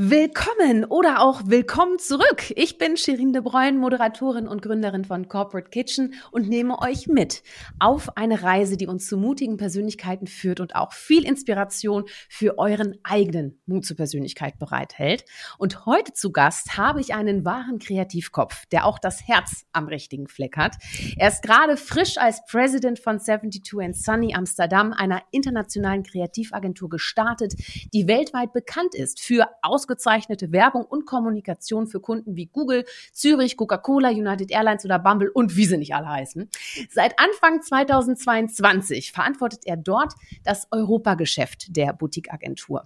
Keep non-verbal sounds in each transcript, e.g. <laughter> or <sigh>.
Willkommen oder auch willkommen zurück. Ich bin Shirin de Bruyne, Moderatorin und Gründerin von Corporate Kitchen und nehme euch mit auf eine Reise, die uns zu mutigen Persönlichkeiten führt und auch viel Inspiration für euren eigenen Mut zur Persönlichkeit bereithält. Und heute zu Gast habe ich einen wahren Kreativkopf, der auch das Herz am richtigen Fleck hat. Er ist gerade frisch als President von 72 and Sunny Amsterdam, einer internationalen Kreativagentur gestartet, die weltweit bekannt ist für aus ausgezeichnete Werbung und Kommunikation für Kunden wie Google, Zürich, Coca-Cola, United Airlines oder Bumble und wie sie nicht alle heißen. Seit Anfang 2022 verantwortet er dort das Europageschäft der Boutique-Agentur.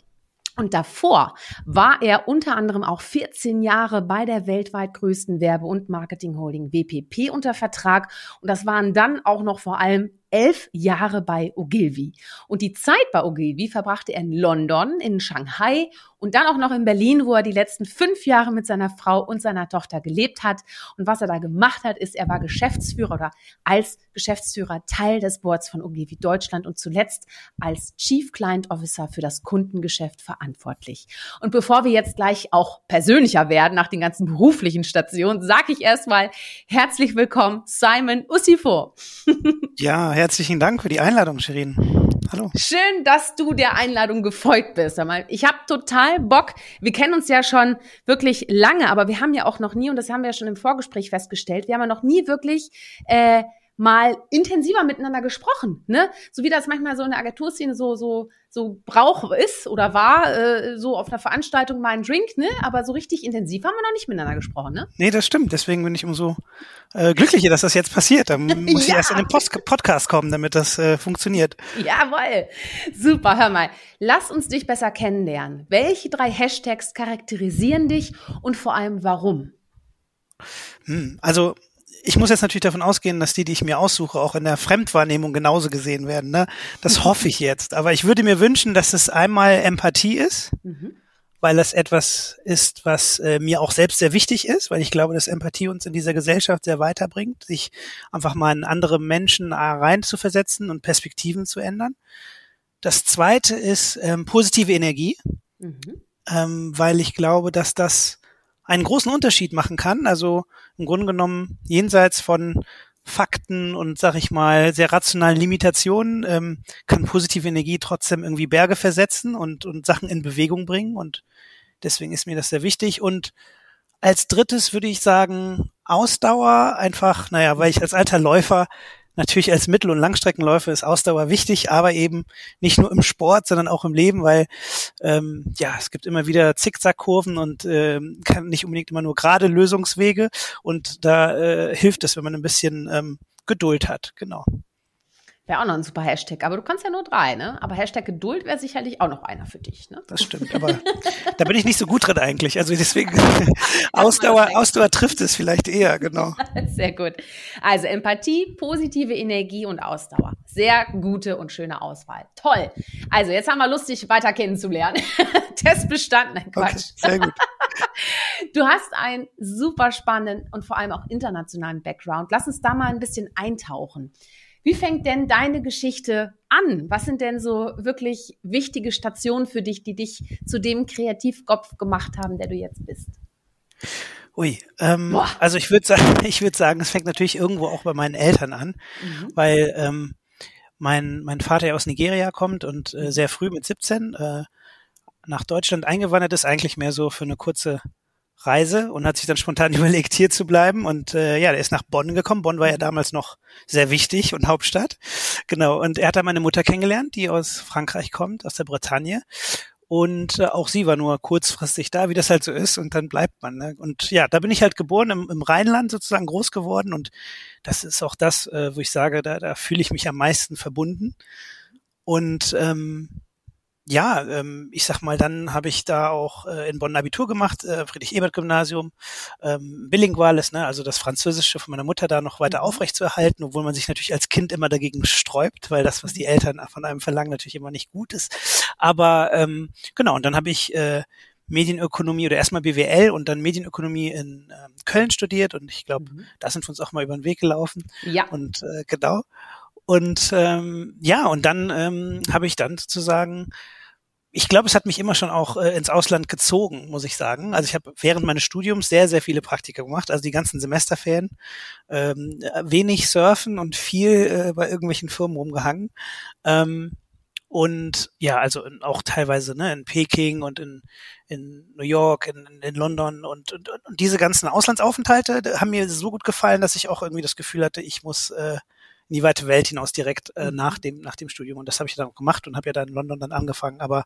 Und davor war er unter anderem auch 14 Jahre bei der weltweit größten Werbe- und Marketing-Holding WPP unter Vertrag. Und das waren dann auch noch vor allem elf Jahre bei Ogilvy. Und die Zeit bei Ogilvy verbrachte er in London, in Shanghai und dann auch noch in Berlin, wo er die letzten fünf Jahre mit seiner Frau und seiner Tochter gelebt hat. Und was er da gemacht hat, ist, er war Geschäftsführer oder als Geschäftsführer Teil des Boards von Ogilvy Deutschland und zuletzt als Chief Client Officer für das Kundengeschäft verantwortlich. Und bevor wir jetzt gleich auch persönlicher werden nach den ganzen beruflichen Stationen, sage ich erstmal herzlich willkommen, Simon Ussifo. <laughs> ja, herzlichen Dank für die Einladung, Shirin. Hallo. Schön, dass du der Einladung gefolgt bist. Ich habe total Bock. Wir kennen uns ja schon wirklich lange, aber wir haben ja auch noch nie, und das haben wir ja schon im Vorgespräch festgestellt, wir haben ja noch nie wirklich äh, mal intensiver miteinander gesprochen, ne? So wie das manchmal so in der Agenturszene so so so Brauch ist oder war, äh, so auf einer Veranstaltung mal ein Drink, ne? Aber so richtig intensiv haben wir noch nicht miteinander gesprochen, ne? Nee, das stimmt. Deswegen bin ich umso äh, glücklicher, dass das jetzt passiert. Da <laughs> muss ja. ich erst in den Post Podcast kommen, damit das äh, funktioniert. Jawoll. Super, hör mal. Lass uns dich besser kennenlernen. Welche drei Hashtags charakterisieren dich und vor allem warum? Hm, also ich muss jetzt natürlich davon ausgehen, dass die, die ich mir aussuche, auch in der Fremdwahrnehmung genauso gesehen werden. Ne? Das mhm. hoffe ich jetzt. Aber ich würde mir wünschen, dass es einmal Empathie ist, mhm. weil das etwas ist, was äh, mir auch selbst sehr wichtig ist, weil ich glaube, dass Empathie uns in dieser Gesellschaft sehr weiterbringt, sich einfach mal in andere Menschen rein zu versetzen und Perspektiven zu ändern. Das zweite ist ähm, positive Energie, mhm. ähm, weil ich glaube, dass das einen großen Unterschied machen kann. Also im Grunde genommen jenseits von Fakten und sag ich mal sehr rationalen Limitationen ähm, kann positive Energie trotzdem irgendwie Berge versetzen und und Sachen in Bewegung bringen. Und deswegen ist mir das sehr wichtig. Und als drittes würde ich sagen Ausdauer. Einfach, naja, weil ich als alter Läufer Natürlich als Mittel- und Langstreckenläufer ist Ausdauer wichtig, aber eben nicht nur im Sport, sondern auch im Leben, weil ähm, ja es gibt immer wieder Zickzackkurven und äh, kann nicht unbedingt immer nur gerade Lösungswege und da äh, hilft es, wenn man ein bisschen ähm, Geduld hat. Genau. Wäre auch noch ein super Hashtag. Aber du kannst ja nur drei, ne? Aber Hashtag Geduld wäre sicherlich auch noch einer für dich, ne? Das stimmt, aber da bin ich nicht so gut drin eigentlich. Also deswegen <laughs> <laughs> Ausdauer, Ausdauer trifft es vielleicht eher, genau. <laughs> Sehr gut. Also Empathie, positive Energie und Ausdauer. Sehr gute und schöne Auswahl. Toll. Also jetzt haben wir Lust, dich weiter kennenzulernen. Test bestanden. Nein, Quatsch. Okay, sehr gut. Du hast einen super spannenden und vor allem auch internationalen Background. Lass uns da mal ein bisschen eintauchen. Wie fängt denn deine Geschichte an? Was sind denn so wirklich wichtige Stationen für dich, die dich zu dem Kreativkopf gemacht haben, der du jetzt bist? Ui, ähm, also ich würde sagen, <laughs> ich würde sagen, es fängt natürlich irgendwo auch bei meinen Eltern an, mhm. weil ähm, mein mein Vater ja aus Nigeria kommt und äh, sehr früh mit 17 äh, nach Deutschland eingewandert ist, eigentlich mehr so für eine kurze Reise und hat sich dann spontan <laughs> überlegt, hier zu bleiben. Und äh, ja, der ist nach Bonn gekommen. Bonn war ja damals noch sehr wichtig und Hauptstadt. Genau. Und er hat da meine Mutter kennengelernt, die aus Frankreich kommt, aus der Bretagne. Und äh, auch sie war nur kurzfristig da, wie das halt so ist. Und dann bleibt man. Ne? Und ja, da bin ich halt geboren, im, im Rheinland sozusagen groß geworden. Und das ist auch das, äh, wo ich sage, da, da fühle ich mich am meisten verbunden. Und ähm, ja, ähm, ich sag mal, dann habe ich da auch äh, in Bonn Abitur gemacht, äh, Friedrich-Ebert-Gymnasium, ähm, bilinguales, ne, also das Französische von meiner Mutter da noch weiter mhm. aufrechtzuerhalten, obwohl man sich natürlich als Kind immer dagegen sträubt, weil das, was die Eltern von einem verlangen, natürlich immer nicht gut ist. Aber ähm, genau, und dann habe ich äh, Medienökonomie oder erstmal BWL und dann Medienökonomie in ähm, Köln studiert und ich glaube, mhm. da sind wir uns auch mal über den Weg gelaufen. Ja. Und äh, genau. Und ähm, ja, und dann ähm, habe ich dann sozusagen ich glaube, es hat mich immer schon auch äh, ins Ausland gezogen, muss ich sagen. Also ich habe während meines Studiums sehr, sehr viele Praktika gemacht, also die ganzen Semesterferien. Ähm, wenig surfen und viel äh, bei irgendwelchen Firmen rumgehangen. Ähm, und ja, also auch teilweise ne, in Peking und in, in New York, in, in London und, und, und diese ganzen Auslandsaufenthalte haben mir so gut gefallen, dass ich auch irgendwie das Gefühl hatte, ich muss äh, in die weite Welt hinaus direkt äh, mhm. nach dem nach dem Studium und das habe ich dann auch gemacht und habe ja dann in London dann angefangen. Aber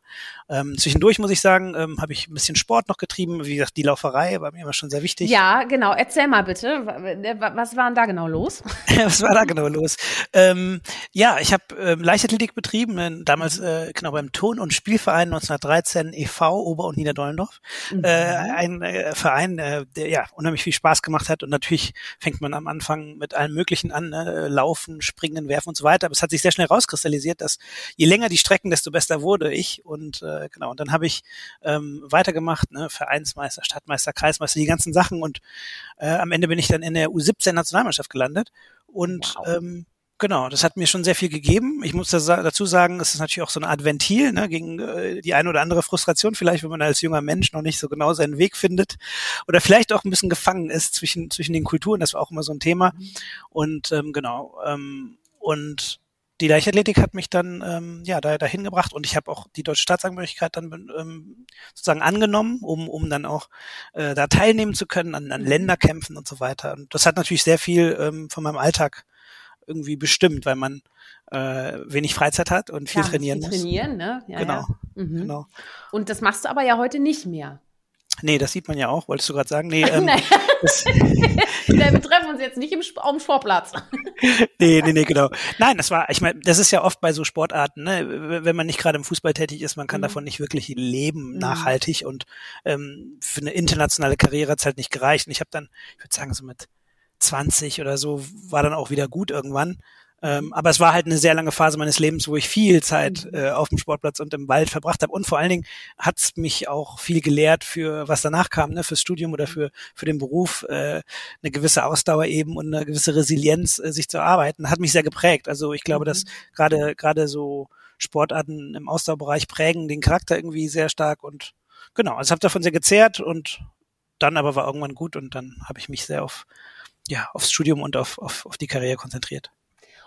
ähm, zwischendurch muss ich sagen, ähm, habe ich ein bisschen Sport noch getrieben. Wie gesagt, die Lauferei war mir immer schon sehr wichtig. Ja, genau. Erzähl mal bitte, was war denn da genau los? <laughs> was war da genau los? Ähm, ja, ich habe ähm, Leichtathletik betrieben, äh, damals äh, genau beim Ton- und Spielverein 1913 e.V. Ober- und Niederdorndorf. Mhm. Äh, ein äh, Verein, äh, der ja unheimlich viel Spaß gemacht hat und natürlich fängt man am Anfang mit allem Möglichen an, ne? Laufen, Springen, Werfen und so weiter. Aber es hat sich sehr schnell rauskristallisiert, dass je länger die Strecken, desto besser wurde ich. Und äh, genau, und dann habe ich ähm, weitergemacht, ne, Vereinsmeister, Stadtmeister, Kreismeister, die ganzen Sachen. Und äh, am Ende bin ich dann in der U17-Nationalmannschaft gelandet. Und wow. ähm, Genau, das hat mir schon sehr viel gegeben. Ich muss dazu sagen, es ist natürlich auch so eine Art Ventil ne, gegen äh, die eine oder andere Frustration, vielleicht, wenn man als junger Mensch noch nicht so genau seinen Weg findet oder vielleicht auch ein bisschen gefangen ist zwischen, zwischen den Kulturen. Das war auch immer so ein Thema. Und ähm, genau, ähm, und die Leichtathletik hat mich dann ähm, ja da, dahin gebracht und ich habe auch die deutsche Staatsangehörigkeit dann ähm, sozusagen angenommen, um, um dann auch äh, da teilnehmen zu können an, an Länderkämpfen und so weiter. Und das hat natürlich sehr viel ähm, von meinem Alltag irgendwie bestimmt, weil man äh, wenig Freizeit hat und viel Klar, trainieren viel muss. Trainieren, ne? Ja, genau. Ja. Mhm. genau. Und das machst du aber ja heute nicht mehr. Nee, das sieht man ja auch, wolltest du gerade sagen. Nee, <laughs> ähm, nee. <laughs> wir treffen uns jetzt nicht im, auf dem Sportplatz. <laughs> nee, nee, nee, genau. Nein, das war, ich meine, das ist ja oft bei so Sportarten, ne, wenn man nicht gerade im Fußball tätig ist, man kann mhm. davon nicht wirklich leben, mhm. nachhaltig und ähm, für eine internationale Karriere hat es halt nicht gereicht. Und ich habe dann, ich würde sagen, so mit 20 oder so war dann auch wieder gut irgendwann. Ähm, aber es war halt eine sehr lange Phase meines Lebens, wo ich viel Zeit mhm. äh, auf dem Sportplatz und im Wald verbracht habe. Und vor allen Dingen hat es mich auch viel gelehrt für was danach kam, ne, fürs Studium oder für, für den Beruf, äh, eine gewisse Ausdauer eben und eine gewisse Resilienz, äh, sich zu arbeiten, hat mich sehr geprägt. Also ich glaube, dass mhm. gerade gerade so Sportarten im Ausdauerbereich prägen den Charakter irgendwie sehr stark und genau, also habe davon sehr gezehrt und dann aber war irgendwann gut und dann habe ich mich sehr auf ja, aufs Studium und auf, auf, auf die Karriere konzentriert.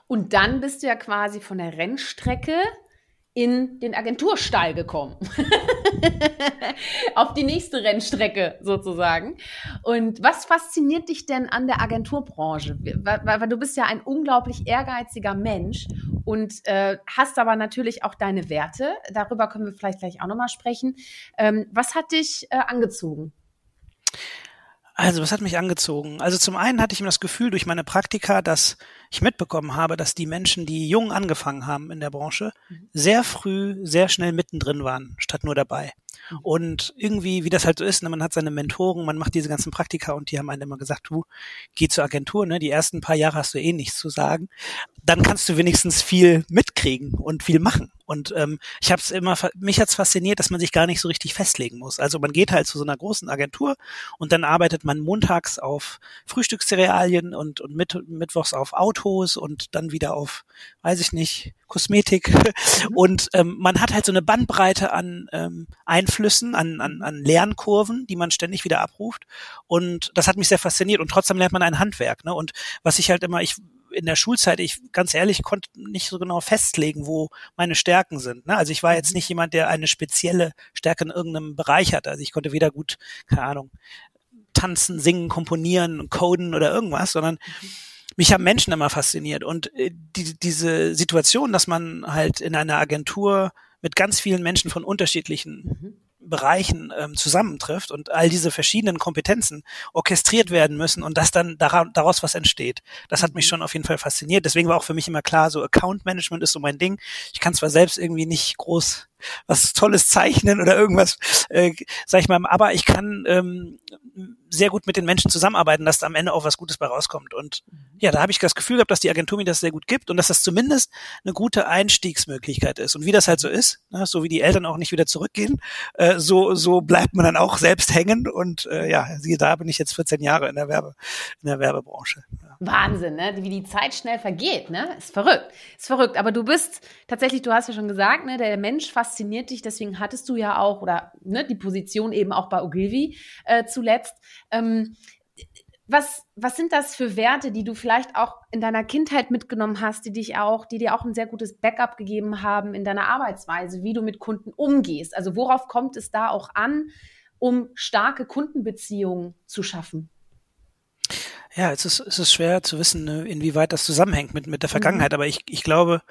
Und dann bist du ja quasi von der Rennstrecke in den Agenturstall gekommen. <laughs> Auf die nächste Rennstrecke sozusagen. Und was fasziniert dich denn an der Agenturbranche? Weil, weil du bist ja ein unglaublich ehrgeiziger Mensch und äh, hast aber natürlich auch deine Werte. Darüber können wir vielleicht gleich auch nochmal sprechen. Ähm, was hat dich äh, angezogen? Also, was hat mich angezogen? Also zum einen hatte ich mir das Gefühl durch meine Praktika, dass ich mitbekommen habe, dass die Menschen, die jung angefangen haben in der Branche, mhm. sehr früh, sehr schnell mittendrin waren, statt nur dabei. Mhm. Und irgendwie, wie das halt so ist, ne, man hat seine Mentoren, man macht diese ganzen Praktika und die haben einem immer gesagt, du, geh zur Agentur, ne, die ersten paar Jahre hast du eh nichts zu sagen. Dann kannst du wenigstens viel mitkriegen und viel machen. Und ähm, ich habe es immer, mich hat's fasziniert, dass man sich gar nicht so richtig festlegen muss. Also man geht halt zu so einer großen Agentur und dann arbeitet man montags auf Frühstückscerealien und, und mit, mittwochs auf Autos und dann wieder auf, weiß ich nicht, Kosmetik. Mhm. Und ähm, man hat halt so eine Bandbreite an ähm, Einflüssen, an, an, an Lernkurven, die man ständig wieder abruft. Und das hat mich sehr fasziniert. Und trotzdem lernt man ein Handwerk. Ne? Und was ich halt immer, ich in der Schulzeit, ich ganz ehrlich konnte nicht so genau festlegen, wo meine Stärken sind. Ne? Also ich war jetzt mhm. nicht jemand, der eine spezielle Stärke in irgendeinem Bereich hatte. Also ich konnte weder gut, keine Ahnung, tanzen, singen, komponieren, coden oder irgendwas, sondern mhm. Mich haben Menschen immer fasziniert. Und äh, die, diese Situation, dass man halt in einer Agentur mit ganz vielen Menschen von unterschiedlichen mhm. Bereichen ähm, zusammentrifft und all diese verschiedenen Kompetenzen orchestriert werden müssen und dass dann daraus was entsteht. Das hat mich mhm. schon auf jeden Fall fasziniert. Deswegen war auch für mich immer klar, so Account Management ist so mein Ding. Ich kann zwar selbst irgendwie nicht groß was Tolles zeichnen oder irgendwas, äh, sag ich mal, aber ich kann ähm, sehr gut mit den Menschen zusammenarbeiten, dass da am Ende auch was Gutes bei rauskommt. Und ja, da habe ich das Gefühl gehabt, dass die Agentur mir das sehr gut gibt und dass das zumindest eine gute Einstiegsmöglichkeit ist. Und wie das halt so ist, ne, so wie die Eltern auch nicht wieder zurückgehen, äh, so, so bleibt man dann auch selbst hängen. Und äh, ja, siehe da bin ich jetzt 14 Jahre in der Werbe, in der Werbebranche. Ja. Wahnsinn, ne? Wie die Zeit schnell vergeht, ne? Ist verrückt. Ist verrückt. Aber du bist tatsächlich, du hast ja schon gesagt, ne, der Mensch fasziniert dich, deswegen hattest du ja auch, oder ne, die Position eben auch bei Ogilvy äh, zuletzt. Ähm, was, was sind das für Werte, die du vielleicht auch in deiner Kindheit mitgenommen hast, die dich auch, die dir auch ein sehr gutes Backup gegeben haben in deiner Arbeitsweise, wie du mit Kunden umgehst? Also worauf kommt es da auch an, um starke Kundenbeziehungen zu schaffen? Ja, es ist, es ist schwer zu wissen, ne, inwieweit das zusammenhängt mit, mit der Vergangenheit, mhm. aber ich, ich glaube,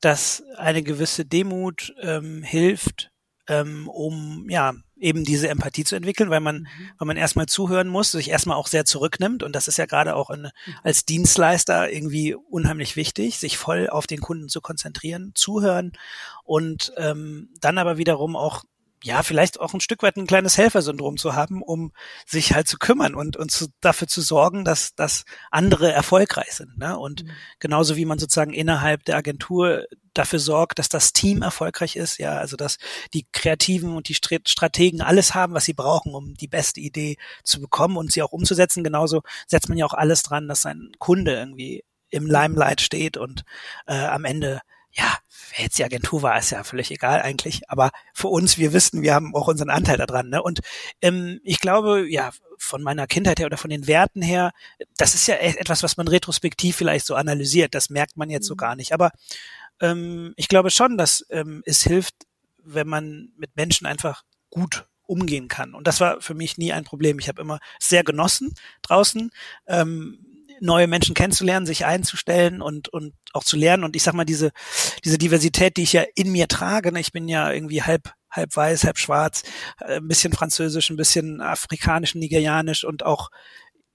dass eine gewisse Demut ähm, hilft, ähm, um ja eben diese Empathie zu entwickeln, weil man, mhm. weil man erstmal zuhören muss, sich erstmal auch sehr zurücknimmt und das ist ja gerade auch in, mhm. als Dienstleister irgendwie unheimlich wichtig, sich voll auf den Kunden zu konzentrieren, zuhören und ähm, dann aber wiederum auch ja, vielleicht auch ein Stück weit ein kleines Helfersyndrom zu haben, um sich halt zu kümmern und, und zu, dafür zu sorgen, dass, dass andere erfolgreich sind. Ne? Und mhm. genauso wie man sozusagen innerhalb der Agentur dafür sorgt, dass das Team erfolgreich ist, ja, also dass die Kreativen und die Strategen alles haben, was sie brauchen, um die beste Idee zu bekommen und sie auch umzusetzen. Genauso setzt man ja auch alles dran, dass sein Kunde irgendwie im Limelight steht und äh, am Ende ja, wer jetzt die Agentur war, ist ja völlig egal eigentlich. Aber für uns, wir wissen, wir haben auch unseren Anteil daran. Ne? Und ähm, ich glaube, ja, von meiner Kindheit her oder von den Werten her, das ist ja etwas, was man retrospektiv vielleicht so analysiert. Das merkt man jetzt so mhm. gar nicht. Aber ähm, ich glaube schon, dass ähm, es hilft, wenn man mit Menschen einfach gut umgehen kann. Und das war für mich nie ein Problem. Ich habe immer sehr genossen draußen. Ähm, neue Menschen kennenzulernen, sich einzustellen und, und auch zu lernen. Und ich sag mal, diese, diese Diversität, die ich ja in mir trage, ne, ich bin ja irgendwie halb, halb weiß, halb schwarz, äh, ein bisschen französisch, ein bisschen afrikanisch, nigerianisch und auch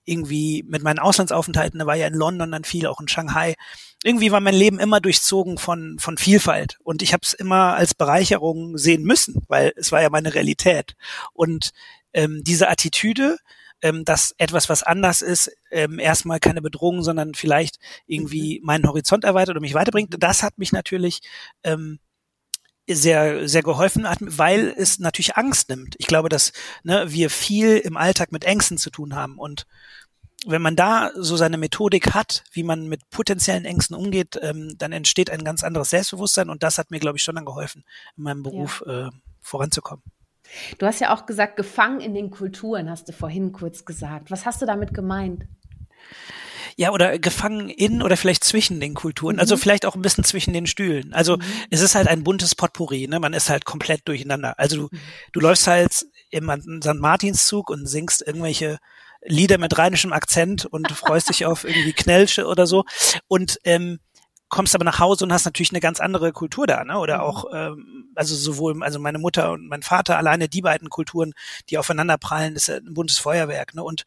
irgendwie mit meinen Auslandsaufenthalten, da war ja in London dann viel, auch in Shanghai. Irgendwie war mein Leben immer durchzogen von, von Vielfalt. Und ich habe es immer als Bereicherung sehen müssen, weil es war ja meine Realität. Und ähm, diese Attitüde, ähm, dass etwas, was anders ist, ähm, erstmal keine Bedrohung, sondern vielleicht irgendwie mhm. meinen Horizont erweitert und mich weiterbringt. Das hat mich natürlich ähm, sehr, sehr geholfen hat, weil es natürlich Angst nimmt. Ich glaube, dass ne, wir viel im Alltag mit Ängsten zu tun haben und wenn man da so seine Methodik hat, wie man mit potenziellen Ängsten umgeht, ähm, dann entsteht ein ganz anderes Selbstbewusstsein und das hat mir, glaube ich, schon dann geholfen, in meinem Beruf ja. äh, voranzukommen. Du hast ja auch gesagt, gefangen in den Kulturen, hast du vorhin kurz gesagt. Was hast du damit gemeint? Ja, oder gefangen in oder vielleicht zwischen den Kulturen. Also mhm. Also vielleicht auch ein bisschen zwischen den Stühlen. Also mhm. es ist halt ein buntes Potpourri, ne? Man ist halt komplett durcheinander. Also du, mhm. du läufst halt im St. Martinszug und singst irgendwelche Lieder mit rheinischem Akzent und freust dich auf irgendwie Knelsche oder so. Und ähm, kommst aber nach Hause und hast natürlich eine ganz andere Kultur da, ne? Oder mhm. auch, ähm, also sowohl, also meine Mutter und mein Vater, alleine die beiden Kulturen, die aufeinander prallen, ist ein buntes Feuerwerk, ne? Und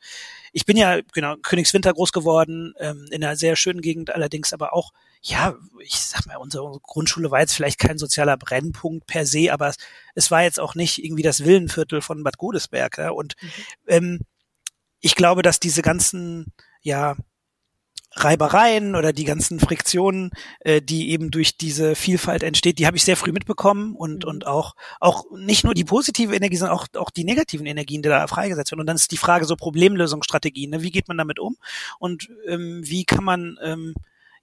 ich bin ja, genau, Königswinter groß geworden, ähm, in einer sehr schönen Gegend, allerdings aber auch, ja, ich sag mal, unsere Grundschule war jetzt vielleicht kein sozialer Brennpunkt per se, aber es, es war jetzt auch nicht irgendwie das Villenviertel von Bad Godesberg, ja? Und mhm. ähm, ich glaube, dass diese ganzen, ja, Reibereien oder die ganzen Friktionen, äh, die eben durch diese Vielfalt entsteht, die habe ich sehr früh mitbekommen und mhm. und auch auch nicht nur die positive Energie, sondern auch auch die negativen Energien, die da freigesetzt werden. Und dann ist die Frage so Problemlösungsstrategien, ne? wie geht man damit um und ähm, wie kann man ähm,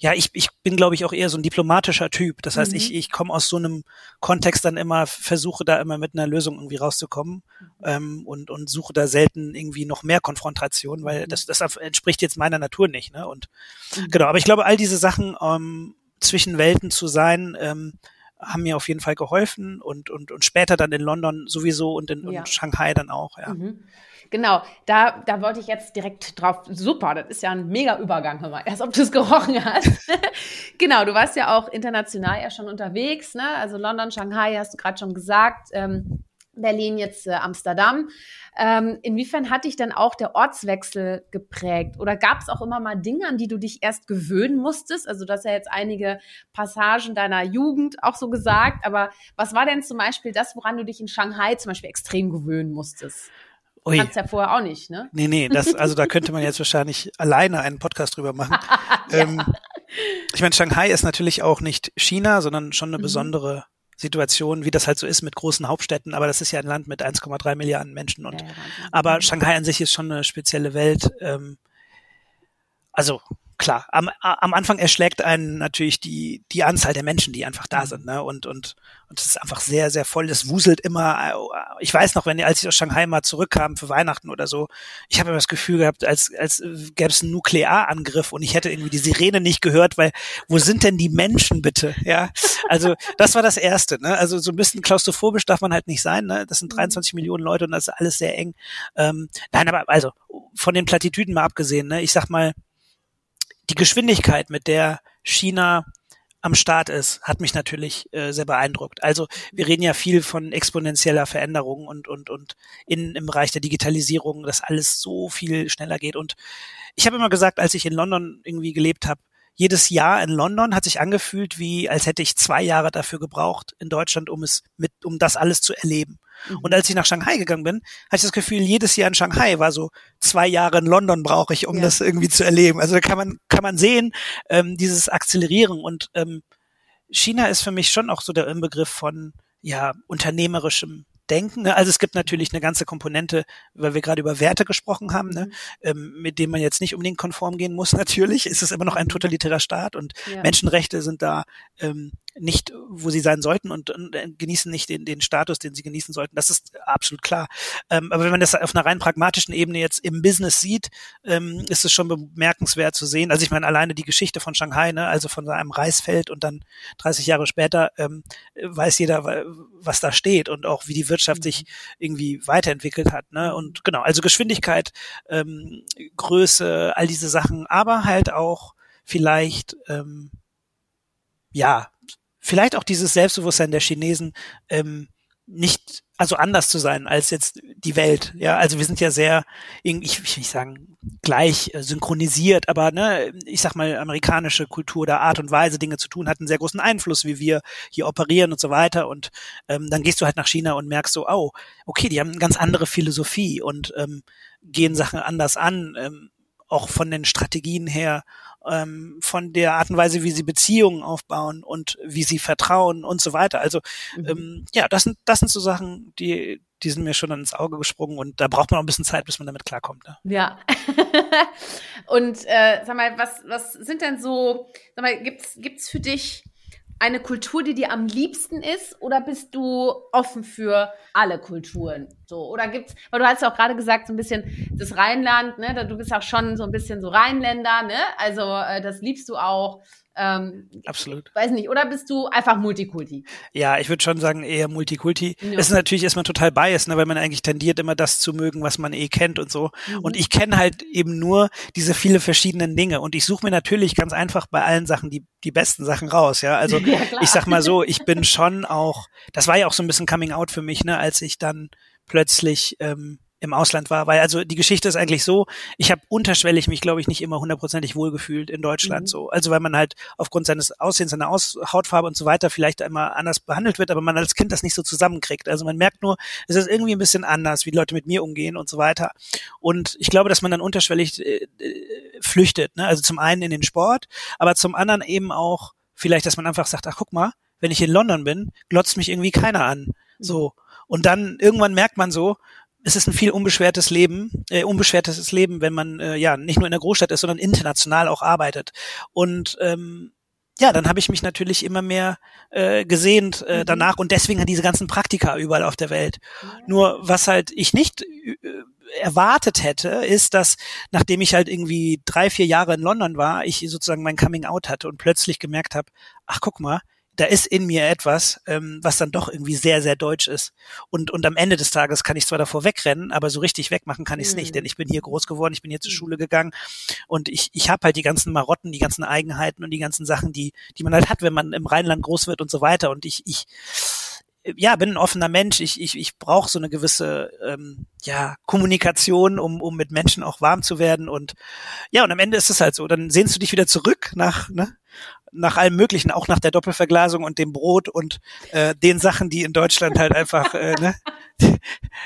ja, ich, ich bin, glaube ich, auch eher so ein diplomatischer Typ. Das heißt, mhm. ich, ich komme aus so einem Kontext dann immer, versuche da immer mit einer Lösung irgendwie rauszukommen mhm. ähm, und, und suche da selten irgendwie noch mehr Konfrontation, weil das, das entspricht jetzt meiner Natur nicht. Ne? Und mhm. genau, aber ich glaube, all diese Sachen ähm, zwischen Welten zu sein, ähm, haben mir auf jeden Fall geholfen und, und, und später dann in London sowieso und in ja. und Shanghai dann auch, ja. Mhm. Genau, da, da wollte ich jetzt direkt drauf. Super, das ist ja ein mega Übergang, hör mal, erst ob du es gerochen hast. <laughs> genau, du warst ja auch international ja schon unterwegs, ne? Also London, Shanghai hast du gerade schon gesagt, ähm, Berlin, jetzt äh, Amsterdam. Ähm, inwiefern hat dich dann auch der Ortswechsel geprägt? Oder gab es auch immer mal Dinge, an die du dich erst gewöhnen musstest? Also, das ja jetzt einige Passagen deiner Jugend auch so gesagt, aber was war denn zum Beispiel das, woran du dich in Shanghai zum Beispiel extrem gewöhnen musstest? Ui. Kannst ja vorher auch nicht, ne? Nee, nee, das, also da könnte man jetzt wahrscheinlich alleine einen Podcast drüber machen. <laughs> ja. ähm, ich meine, Shanghai ist natürlich auch nicht China, sondern schon eine mhm. Situation, wie das halt so ist mit großen Hauptstädten, aber das ist ja ein Land mit 1,3 Milliarden Menschen und ja, aber. Shanghai an sich ist schon eine spezielle Welt. Ähm, also klar, am, am Anfang erschlägt einen natürlich die, die Anzahl der Menschen, die einfach da mhm. sind, ne? Und, und, und es ist einfach sehr, sehr voll. Es wuselt immer. Ich weiß noch, wenn, als ich aus Shanghai mal zurückkam für Weihnachten oder so, ich habe immer das Gefühl gehabt, als, als gäbe es einen Nuklearangriff und ich hätte irgendwie die Sirene nicht gehört, weil wo sind denn die Menschen bitte? Ja. Also das war das Erste, ne? Also so ein bisschen klaustrophobisch darf man halt nicht sein, ne? Das sind 23 mhm. Millionen Leute und das ist alles sehr eng. Ähm, nein, aber also von den Plattitüden mal abgesehen, ne? Ich sag mal, die Geschwindigkeit, mit der China am Start ist, hat mich natürlich äh, sehr beeindruckt. Also wir reden ja viel von exponentieller Veränderung und und und in im Bereich der Digitalisierung, dass alles so viel schneller geht. Und ich habe immer gesagt, als ich in London irgendwie gelebt habe, jedes Jahr in London hat sich angefühlt, wie als hätte ich zwei Jahre dafür gebraucht in Deutschland, um es mit, um das alles zu erleben. Mhm. Und als ich nach Shanghai gegangen bin, hatte ich das Gefühl, jedes Jahr in Shanghai war so zwei Jahre in London brauche ich, um ja. das irgendwie zu erleben. Also da kann man kann man sehen, ähm, dieses Akzelerieren und ähm, China ist für mich schon auch so der Inbegriff von ja unternehmerischem denken. Ne? Also es gibt natürlich eine ganze Komponente, weil wir gerade über Werte gesprochen haben, ne? Mhm. Ähm, mit denen man jetzt nicht unbedingt konform gehen muss. <laughs> Natürlich ist es immer noch ein totalitärer Staat und ja. Menschenrechte sind da ähm, nicht, wo sie sein sollten und, und äh, genießen nicht den, den Status, den sie genießen sollten. Das ist absolut klar. Ähm, aber wenn man das auf einer rein pragmatischen Ebene jetzt im Business sieht, ähm, ist es schon bemerkenswert zu sehen. Also ich meine, alleine die Geschichte von Shanghai, ne, also von einem Reisfeld und dann 30 Jahre später ähm, weiß jeder, was da steht und auch wie die Wirtschaft sich mhm. irgendwie weiterentwickelt hat. Ne? Und genau, also Geschwindigkeit, ähm, Größe, all diese Sachen, aber halt auch vielleicht ähm, ja vielleicht auch dieses Selbstbewusstsein der Chinesen ähm, nicht also anders zu sein als jetzt die Welt. Ja, also wir sind ja sehr, ich, will nicht sagen gleich äh, synchronisiert, aber ne, ich sag mal amerikanische Kultur oder Art und Weise Dinge zu tun hat einen sehr großen Einfluss, wie wir hier operieren und so weiter. Und ähm, dann gehst du halt nach China und merkst so, oh, okay, die haben eine ganz andere Philosophie und ähm, gehen Sachen anders an, ähm, auch von den Strategien her ähm, von der Art und Weise, wie sie Beziehungen aufbauen und wie sie vertrauen und so weiter. Also mhm. ähm, ja, das sind das sind so Sachen, die die sind mir schon ins Auge gesprungen und da braucht man auch ein bisschen Zeit, bis man damit klarkommt. Ne? Ja. <laughs> und äh, sag mal, was was sind denn so? Sag mal, gibt's gibt's für dich eine Kultur, die dir am liebsten ist, oder bist du offen für alle Kulturen? So, oder gibt's, weil du hast ja auch gerade gesagt, so ein bisschen das Rheinland, ne, du bist auch schon so ein bisschen so Rheinländer, ne? Also äh, das liebst du auch. Ähm, Absolut. Weiß nicht, oder bist du einfach Multikulti? Ja, ich würde schon sagen, eher Multikulti. Ja. Es ist natürlich erstmal total biased, ne, weil man eigentlich tendiert, immer das zu mögen, was man eh kennt und so. Mhm. Und ich kenne halt eben nur diese viele verschiedenen Dinge. Und ich suche mir natürlich ganz einfach bei allen Sachen die, die besten Sachen raus. Ja, also <laughs> ja, ich sag mal so, ich bin schon auch, das war ja auch so ein bisschen Coming Out für mich, ne, als ich dann plötzlich ähm, im Ausland war, weil also die Geschichte ist eigentlich so, ich habe unterschwellig mich, glaube ich, nicht immer hundertprozentig wohlgefühlt in Deutschland mhm. so. Also weil man halt aufgrund seines Aussehens, seiner Aus Hautfarbe und so weiter vielleicht einmal anders behandelt wird, aber man als Kind das nicht so zusammenkriegt. Also man merkt nur, es ist irgendwie ein bisschen anders, wie Leute mit mir umgehen und so weiter. Und ich glaube, dass man dann unterschwellig äh, äh, flüchtet. Ne? Also zum einen in den Sport, aber zum anderen eben auch vielleicht, dass man einfach sagt, ach guck mal, wenn ich in London bin, glotzt mich irgendwie keiner an. So. Und dann irgendwann merkt man so, es ist ein viel unbeschwertes Leben, äh, unbeschwertes Leben, wenn man äh, ja nicht nur in der Großstadt ist, sondern international auch arbeitet. Und ähm, ja, dann habe ich mich natürlich immer mehr äh, gesehnt äh, mhm. danach und deswegen diese ganzen Praktika überall auf der Welt. Ja. Nur was halt ich nicht äh, erwartet hätte, ist, dass nachdem ich halt irgendwie drei, vier Jahre in London war, ich sozusagen mein Coming Out hatte und plötzlich gemerkt habe, ach guck mal, da ist in mir etwas, ähm, was dann doch irgendwie sehr, sehr deutsch ist. Und, und am Ende des Tages kann ich zwar davor wegrennen, aber so richtig wegmachen kann ich es mhm. nicht, denn ich bin hier groß geworden, ich bin hier zur mhm. Schule gegangen und ich, ich habe halt die ganzen Marotten, die ganzen Eigenheiten und die ganzen Sachen, die, die man halt hat, wenn man im Rheinland groß wird und so weiter. Und ich, ich, ja, bin ein offener Mensch. Ich, ich, ich brauche so eine gewisse ähm, ja, Kommunikation, um, um mit Menschen auch warm zu werden. Und ja, und am Ende ist es halt so. Dann sehnst du dich wieder zurück nach, ne? Nach allem Möglichen, auch nach der Doppelverglasung und dem Brot und äh, den Sachen, die in Deutschland halt einfach äh, ne, <laughs>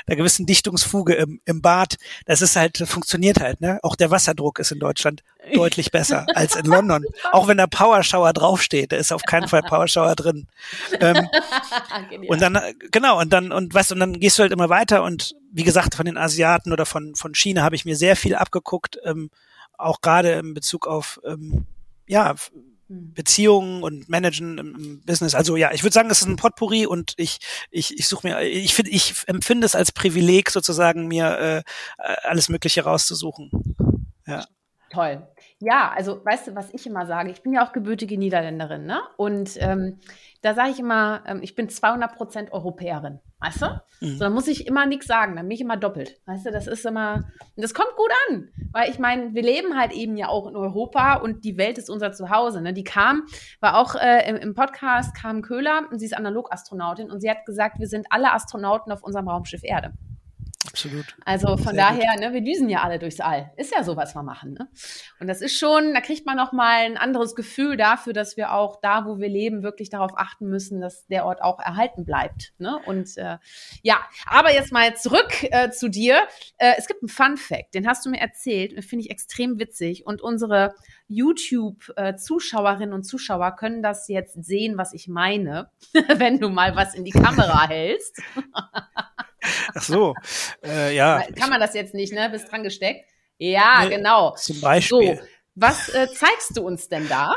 der gewissen Dichtungsfuge im, im Bad, das ist halt, funktioniert halt, ne? Auch der Wasserdruck ist in Deutschland deutlich besser als in London. Auch wenn da Powershower draufsteht, da ist auf keinen Fall Powershower drin. Ähm, <laughs> und dann, genau, und dann, und was, und dann gehst du halt immer weiter und wie gesagt, von den Asiaten oder von, von China habe ich mir sehr viel abgeguckt, ähm, auch gerade in Bezug auf ähm, ja. Beziehungen und Managen im Business. Also ja, ich würde sagen, es ist ein Potpourri und ich ich ich suche mir ich finde ich empfinde es als Privileg sozusagen mir äh, alles Mögliche rauszusuchen. Ja. Toll. Ja, also weißt du, was ich immer sage? Ich bin ja auch gebürtige Niederländerin, ne? Und ähm, da sage ich immer, ähm, ich bin 200 Prozent Europäerin, weißt du? Mhm. So, dann muss ich immer nichts sagen, dann bin ich immer doppelt, weißt du? Das ist immer, das kommt gut an, weil ich meine, wir leben halt eben ja auch in Europa und die Welt ist unser Zuhause, ne? Die kam, war auch äh, im, im Podcast, kam Köhler und sie ist Analogastronautin und sie hat gesagt, wir sind alle Astronauten auf unserem Raumschiff Erde. Absolut. Also von Sehr daher, ne, wir düsen ja alle durchs All. Ist ja so, was wir machen. Ne? Und das ist schon, da kriegt man noch mal ein anderes Gefühl dafür, dass wir auch da, wo wir leben, wirklich darauf achten müssen, dass der Ort auch erhalten bleibt. Ne? Und äh, ja, aber jetzt mal zurück äh, zu dir. Äh, es gibt einen Fun Fact, den hast du mir erzählt, finde ich extrem witzig. Und unsere YouTube-Zuschauerinnen und Zuschauer können das jetzt sehen, was ich meine, <laughs> wenn du mal was in die Kamera hältst. <laughs> Ach so, äh, ja. Kann man das jetzt nicht, ne? Bist dran gesteckt? Ja, nee, genau. Zum Beispiel. So, was äh, zeigst du uns denn da?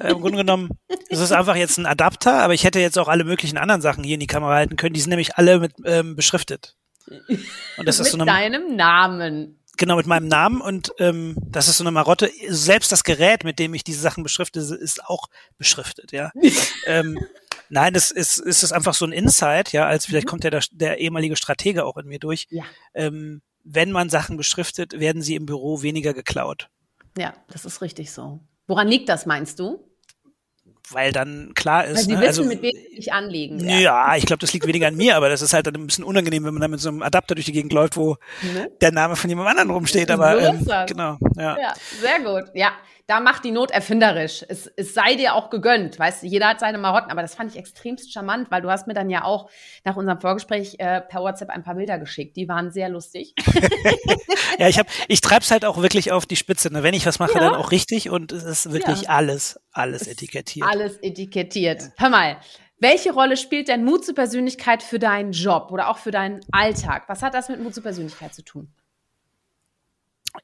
Äh, Im Grunde genommen, es ist einfach jetzt ein Adapter, aber ich hätte jetzt auch alle möglichen anderen Sachen hier in die Kamera halten können. Die sind nämlich alle mit ähm, beschriftet. Und das ist so eine, deinem Namen. Genau, mit meinem Namen und ähm, das ist so eine Marotte. Selbst das Gerät, mit dem ich diese Sachen beschrifte, ist auch beschriftet, ja. <laughs> ähm, Nein, das ist, ist es einfach so ein Insight, ja, als vielleicht mhm. kommt ja der, der ehemalige Stratege auch in mir durch. Ja. Ähm, wenn man Sachen beschriftet, werden sie im Büro weniger geklaut. Ja, das ist richtig so. Woran liegt das, meinst du? Weil dann klar ist. Weil sie ne, wissen, also, mit wem sie sich anlegen. Ja, ja ich glaube, das liegt weniger an mir, aber das ist halt dann ein bisschen unangenehm, wenn man dann mit so einem Adapter durch die Gegend läuft, wo ne? der Name von jemand anderem rumsteht. Aber ähm, genau, ja. ja. Sehr gut. Ja, da macht die Not erfinderisch. Es, es sei dir auch gegönnt. Weißt du, jeder hat seine Marotten, aber das fand ich extremst charmant, weil du hast mir dann ja auch nach unserem Vorgespräch äh, per WhatsApp ein paar Bilder geschickt. Die waren sehr lustig. <laughs> ja, ich habe, ich treib's halt auch wirklich auf die Spitze. Ne? Wenn ich was mache, ja. dann auch richtig und es ist wirklich ja. alles, alles etikettiert. Alles etikettiert. Ja. Hör mal. Welche Rolle spielt denn Mut zur Persönlichkeit für deinen Job oder auch für deinen Alltag? Was hat das mit Mut zur Persönlichkeit zu tun?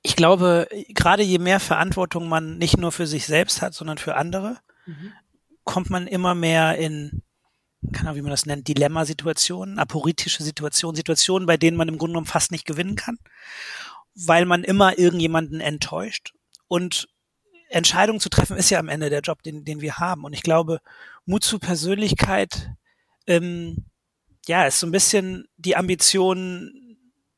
ich glaube, gerade je mehr Verantwortung man nicht nur für sich selbst hat, sondern für andere, mhm. kommt man immer mehr in, keine Ahnung, wie man das nennt, Dilemmasituationen, aporitische Situationen, Situationen, bei denen man im Grunde genommen fast nicht gewinnen kann, weil man immer irgendjemanden enttäuscht. Und Entscheidungen zu treffen ist ja am Ende der Job, den, den wir haben. Und ich glaube, Mut zur Persönlichkeit, ähm, ja, ist so ein bisschen die Ambition,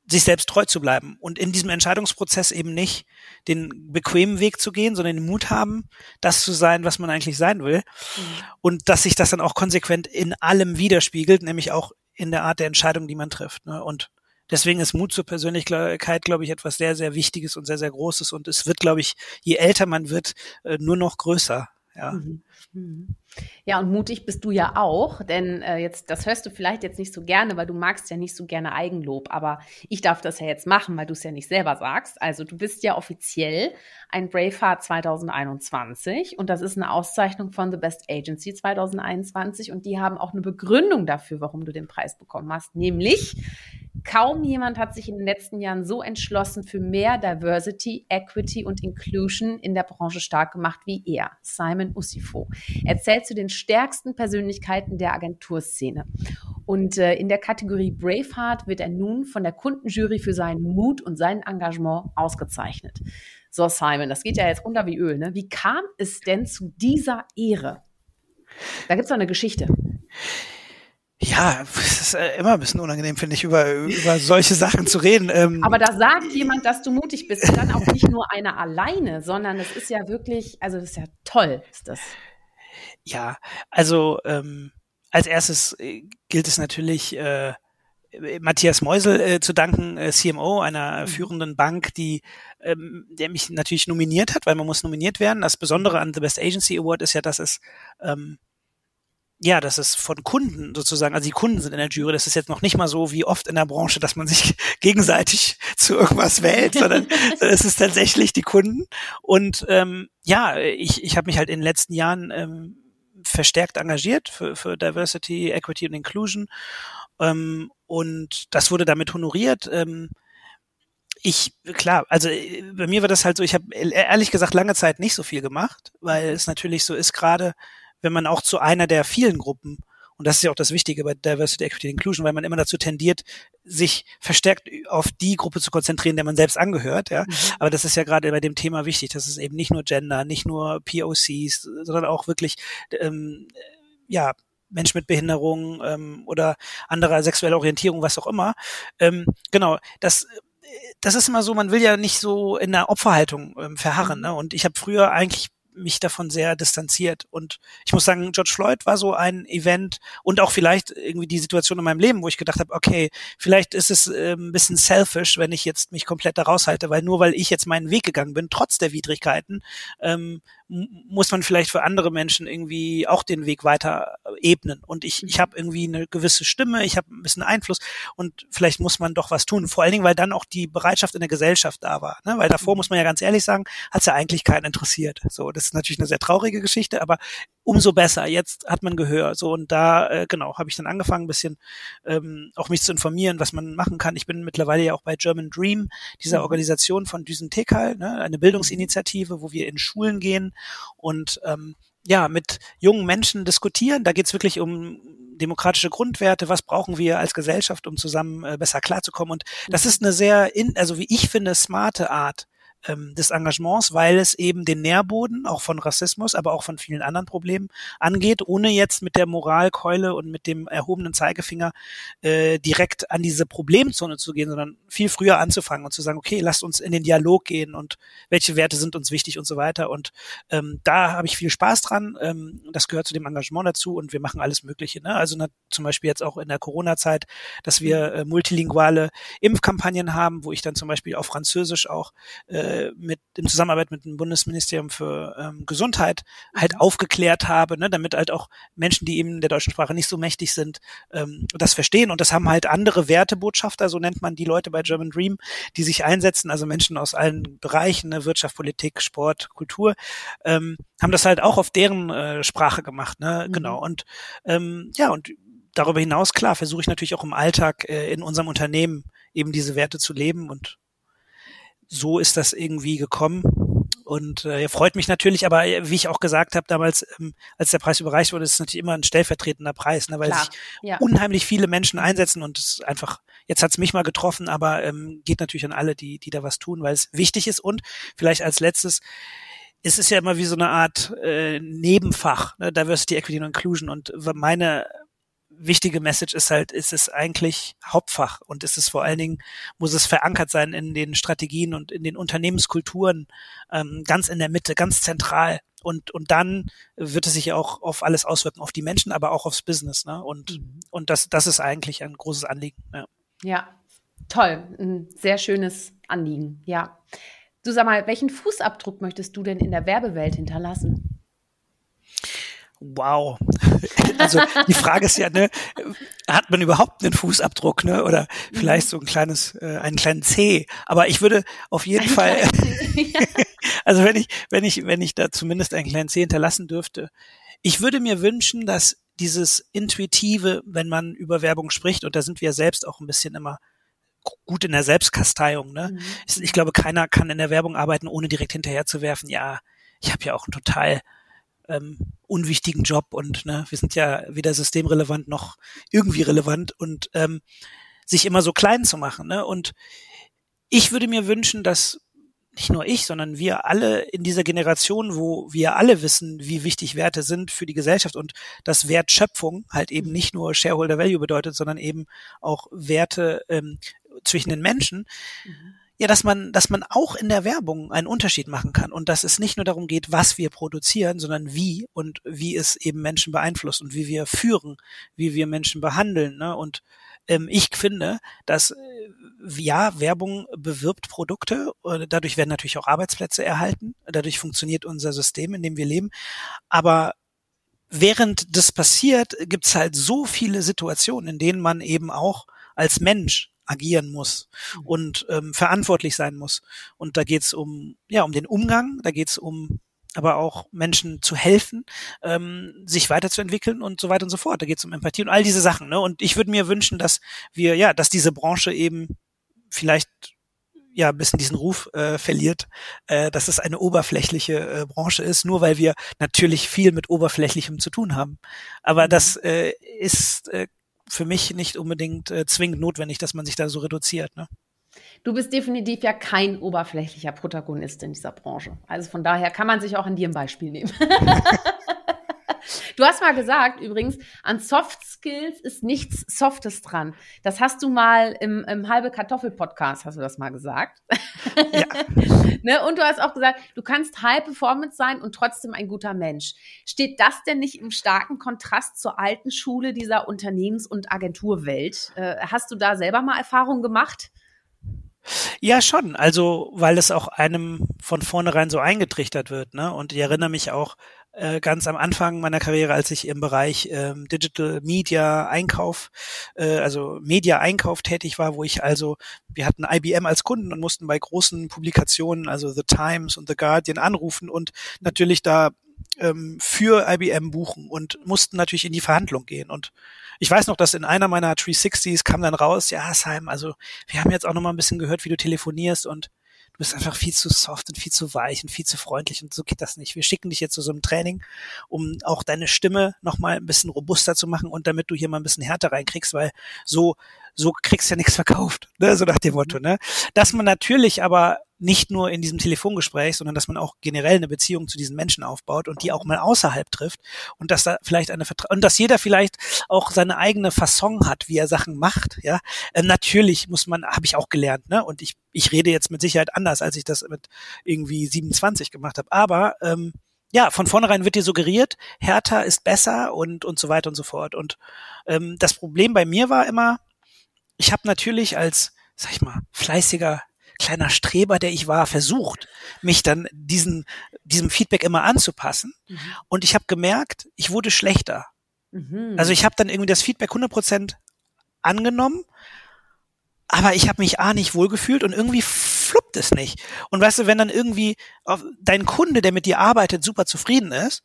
sich selbst treu zu bleiben und in diesem Entscheidungsprozess eben nicht den bequemen Weg zu gehen, sondern den Mut haben, das zu sein, was man eigentlich sein will. Mhm. Und dass sich das dann auch konsequent in allem widerspiegelt, nämlich auch in der Art der Entscheidung, die man trifft. Ne? Und deswegen ist Mut zur Persönlichkeit, glaube ich, etwas sehr, sehr Wichtiges und sehr, sehr Großes. Und es wird, glaube ich, je älter man wird, äh, nur noch größer. Ja. Mhm. Mhm. Ja, und mutig bist du ja auch, denn äh, jetzt, das hörst du vielleicht jetzt nicht so gerne, weil du magst ja nicht so gerne Eigenlob, aber ich darf das ja jetzt machen, weil du es ja nicht selber sagst. Also du bist ja offiziell ein Braveheart 2021 und das ist eine Auszeichnung von The Best Agency 2021 und die haben auch eine Begründung dafür, warum du den Preis bekommen hast, nämlich Kaum jemand hat sich in den letzten Jahren so entschlossen für mehr Diversity, Equity und Inclusion in der Branche stark gemacht wie er, Simon Usifo. Er zählt zu den stärksten Persönlichkeiten der Agenturszene. Und äh, in der Kategorie Braveheart wird er nun von der Kundenjury für seinen Mut und sein Engagement ausgezeichnet. So, Simon, das geht ja jetzt runter wie Öl. Ne? Wie kam es denn zu dieser Ehre? Da gibt es noch eine Geschichte. Ja, es ist äh, immer ein bisschen unangenehm, finde ich, über, über solche Sachen zu reden. Ähm, Aber da sagt jemand, dass du mutig bist, und dann auch nicht nur einer alleine, sondern es ist ja wirklich, also das ist ja toll, ist das. Ja, also ähm, als erstes äh, gilt es natürlich, äh, Matthias Meusel äh, zu danken, äh, CMO einer mhm. führenden Bank, die ähm, der mich natürlich nominiert hat, weil man muss nominiert werden. Das Besondere an The Best Agency Award ist ja, dass es ähm, ja, das ist von Kunden sozusagen, also die Kunden sind in der Jury. Das ist jetzt noch nicht mal so wie oft in der Branche, dass man sich <laughs> gegenseitig <laughs> zu irgendwas wählt, sondern <laughs> es ist tatsächlich die Kunden. Und ähm, ja, ich, ich habe mich halt in den letzten Jahren ähm, verstärkt engagiert für, für Diversity, Equity und Inclusion. Ähm, und das wurde damit honoriert. Ähm, ich, klar, also äh, bei mir war das halt so, ich habe ehrlich gesagt lange Zeit nicht so viel gemacht, weil es natürlich so ist, gerade wenn man auch zu einer der vielen Gruppen und das ist ja auch das Wichtige bei Diversity, Equity, Inclusion, weil man immer dazu tendiert, sich verstärkt auf die Gruppe zu konzentrieren, der man selbst angehört. Ja, mhm. aber das ist ja gerade bei dem Thema wichtig. Das ist eben nicht nur Gender, nicht nur POCs, sondern auch wirklich ähm, ja Menschen mit Behinderung ähm, oder anderer sexueller Orientierung, was auch immer. Ähm, genau, das das ist immer so, man will ja nicht so in der Opferhaltung ähm, verharren. Ne? Und ich habe früher eigentlich mich davon sehr distanziert. Und ich muss sagen, George Floyd war so ein Event und auch vielleicht irgendwie die Situation in meinem Leben, wo ich gedacht habe, okay, vielleicht ist es äh, ein bisschen selfish, wenn ich jetzt mich komplett da raushalte, weil nur weil ich jetzt meinen Weg gegangen bin, trotz der Widrigkeiten, ähm, muss man vielleicht für andere Menschen irgendwie auch den Weg weiter ebnen. Und ich, ich habe irgendwie eine gewisse Stimme, ich habe ein bisschen Einfluss und vielleicht muss man doch was tun. Vor allen Dingen, weil dann auch die Bereitschaft in der Gesellschaft da war. Ne? Weil davor muss man ja ganz ehrlich sagen, hat es ja eigentlich keinen interessiert. So, das ist natürlich eine sehr traurige Geschichte, aber umso besser. Jetzt hat man Gehör. So und da äh, genau habe ich dann angefangen, ein bisschen ähm, auch mich zu informieren, was man machen kann. Ich bin mittlerweile ja auch bei German Dream, dieser mhm. Organisation von Düsen Tekal, ne, eine Bildungsinitiative, wo wir in Schulen gehen und ähm, ja mit jungen Menschen diskutieren. Da geht's wirklich um demokratische Grundwerte, was brauchen wir als Gesellschaft, um zusammen äh, besser klarzukommen. Und das mhm. ist eine sehr, in, also wie ich finde, smarte Art, ähm, des Engagements, weil es eben den Nährboden auch von Rassismus, aber auch von vielen anderen Problemen angeht, ohne jetzt mit der Moralkeule und mit dem erhobenen Zeigefinger äh, direkt an diese Problemzone zu gehen, sondern viel früher anzufangen und zu sagen, okay, lasst uns in den Dialog gehen und welche Werte sind uns wichtig und so weiter. Und ähm, da habe ich viel Spaß dran. Ähm, das gehört zu dem Engagement dazu und wir machen alles Mögliche. Ne? Also na, zum Beispiel jetzt auch in der Corona-Zeit, dass wir äh, multilinguale Impfkampagnen haben, wo ich dann zum Beispiel auf Französisch auch äh, mit in Zusammenarbeit mit dem Bundesministerium für ähm, Gesundheit halt mhm. aufgeklärt habe, ne, damit halt auch Menschen, die eben der deutschen Sprache nicht so mächtig sind, ähm, das verstehen. Und das haben halt andere Wertebotschafter, so nennt man die Leute bei German Dream, die sich einsetzen, also Menschen aus allen Bereichen, ne, Wirtschaft, Politik, Sport, Kultur, ähm, haben das halt auch auf deren äh, Sprache gemacht, ne, mhm. genau. Und ähm, ja, und darüber hinaus, klar, versuche ich natürlich auch im Alltag äh, in unserem Unternehmen eben diese Werte zu leben und so ist das irgendwie gekommen. Und äh, freut mich natürlich, aber äh, wie ich auch gesagt habe damals, ähm, als der Preis überreicht wurde, ist es natürlich immer ein stellvertretender Preis, ne, weil Klar, sich ja. unheimlich viele Menschen einsetzen und es einfach, jetzt hat's mich mal getroffen, aber ähm, geht natürlich an alle, die, die da was tun, weil es wichtig ist und vielleicht als letztes, es ist ja immer wie so eine Art äh, Nebenfach, ne, Diversity, Equity und Inclusion und meine wichtige Message ist halt, ist es eigentlich Hauptfach und ist es vor allen Dingen, muss es verankert sein in den Strategien und in den Unternehmenskulturen, ähm, ganz in der Mitte, ganz zentral. Und, und dann wird es sich auch auf alles auswirken, auf die Menschen, aber auch aufs Business. Ne? Und, mhm. und das, das ist eigentlich ein großes Anliegen. Ja. ja, toll. Ein sehr schönes Anliegen, ja. Du sag mal, welchen Fußabdruck möchtest du denn in der Werbewelt hinterlassen? Wow. <laughs> Also die Frage ist ja, ne, hat man überhaupt einen Fußabdruck, ne? Oder vielleicht so ein kleines, äh, einen kleinen C. Aber ich würde auf jeden ein Fall, <laughs> also wenn ich, wenn ich, wenn ich da zumindest einen kleinen C hinterlassen dürfte, ich würde mir wünschen, dass dieses Intuitive, wenn man über Werbung spricht, und da sind wir selbst auch ein bisschen immer gut in der Selbstkasteiung, ne? Mhm. Ich glaube, keiner kann in der Werbung arbeiten, ohne direkt hinterher zu werfen, ja, ich habe ja auch ein total ähm, unwichtigen Job und ne, wir sind ja weder systemrelevant noch irgendwie relevant und ähm, sich immer so klein zu machen. Ne? Und ich würde mir wünschen, dass nicht nur ich, sondern wir alle in dieser Generation, wo wir alle wissen, wie wichtig Werte sind für die Gesellschaft und dass Wertschöpfung halt eben nicht nur Shareholder Value bedeutet, sondern eben auch Werte ähm, zwischen den Menschen. Mhm ja, dass man, dass man auch in der Werbung einen Unterschied machen kann und dass es nicht nur darum geht, was wir produzieren, sondern wie und wie es eben Menschen beeinflusst und wie wir führen, wie wir Menschen behandeln. Ne? Und ähm, ich finde, dass äh, ja, Werbung bewirbt Produkte, dadurch werden natürlich auch Arbeitsplätze erhalten, dadurch funktioniert unser System, in dem wir leben, aber während das passiert, gibt's halt so viele Situationen, in denen man eben auch als Mensch agieren muss und ähm, verantwortlich sein muss. Und da geht's um ja um den Umgang, da geht's um aber auch Menschen zu helfen, ähm, sich weiterzuentwickeln und so weiter und so fort. Da geht es um Empathie und all diese Sachen. Ne? Und ich würde mir wünschen, dass wir, ja, dass diese Branche eben vielleicht ja ein bisschen diesen Ruf äh, verliert, äh, dass es eine oberflächliche äh, Branche ist, nur weil wir natürlich viel mit Oberflächlichem zu tun haben. Aber mhm. das äh, ist äh, für mich nicht unbedingt äh, zwingend notwendig, dass man sich da so reduziert. Ne? Du bist definitiv ja kein oberflächlicher Protagonist in dieser Branche. Also von daher kann man sich auch an dir ein Beispiel nehmen. <laughs> Du hast mal gesagt, übrigens, an Soft Skills ist nichts Softes dran. Das hast du mal im, im halbe Kartoffel-Podcast, hast du das mal gesagt. Ja. <laughs> ne? Und du hast auch gesagt, du kannst High Performance sein und trotzdem ein guter Mensch. Steht das denn nicht im starken Kontrast zur alten Schule dieser Unternehmens- und Agenturwelt? Äh, hast du da selber mal Erfahrungen gemacht? Ja, schon. Also, weil es auch einem von vornherein so eingetrichtert wird. Ne? Und ich erinnere mich auch äh, ganz am Anfang meiner Karriere, als ich im Bereich ähm, Digital Media Einkauf, äh, also Media Einkauf tätig war, wo ich also, wir hatten IBM als Kunden und mussten bei großen Publikationen, also The Times und The Guardian anrufen und natürlich da ähm, für IBM buchen und mussten natürlich in die Verhandlung gehen. Und ich weiß noch, dass in einer meiner 360s kam dann raus, ja, Simon, also wir haben jetzt auch noch mal ein bisschen gehört, wie du telefonierst und du bist einfach viel zu soft und viel zu weich und viel zu freundlich und so geht das nicht. Wir schicken dich jetzt zu so einem Training, um auch deine Stimme noch mal ein bisschen robuster zu machen und damit du hier mal ein bisschen härter reinkriegst, weil so so kriegst du ja nichts verkauft, ne? so nach dem Motto. Ne? Dass man natürlich aber nicht nur in diesem Telefongespräch, sondern dass man auch generell eine Beziehung zu diesen Menschen aufbaut und die auch mal außerhalb trifft und dass da vielleicht eine Vertra und dass jeder vielleicht auch seine eigene Fasson hat, wie er Sachen macht. Ja, äh, natürlich muss man, habe ich auch gelernt, ne? Und ich ich rede jetzt mit Sicherheit anders, als ich das mit irgendwie 27 gemacht habe. Aber ähm, ja, von vornherein wird dir suggeriert, härter ist besser und und so weiter und so fort. Und ähm, das Problem bei mir war immer, ich habe natürlich als, sag ich mal, fleißiger kleiner Streber, der ich war, versucht, mich dann diesen, diesem Feedback immer anzupassen. Mhm. Und ich habe gemerkt, ich wurde schlechter. Mhm. Also ich habe dann irgendwie das Feedback 100% angenommen, aber ich habe mich A nicht wohlgefühlt und irgendwie fluppt es nicht. Und weißt du, wenn dann irgendwie dein Kunde, der mit dir arbeitet, super zufrieden ist,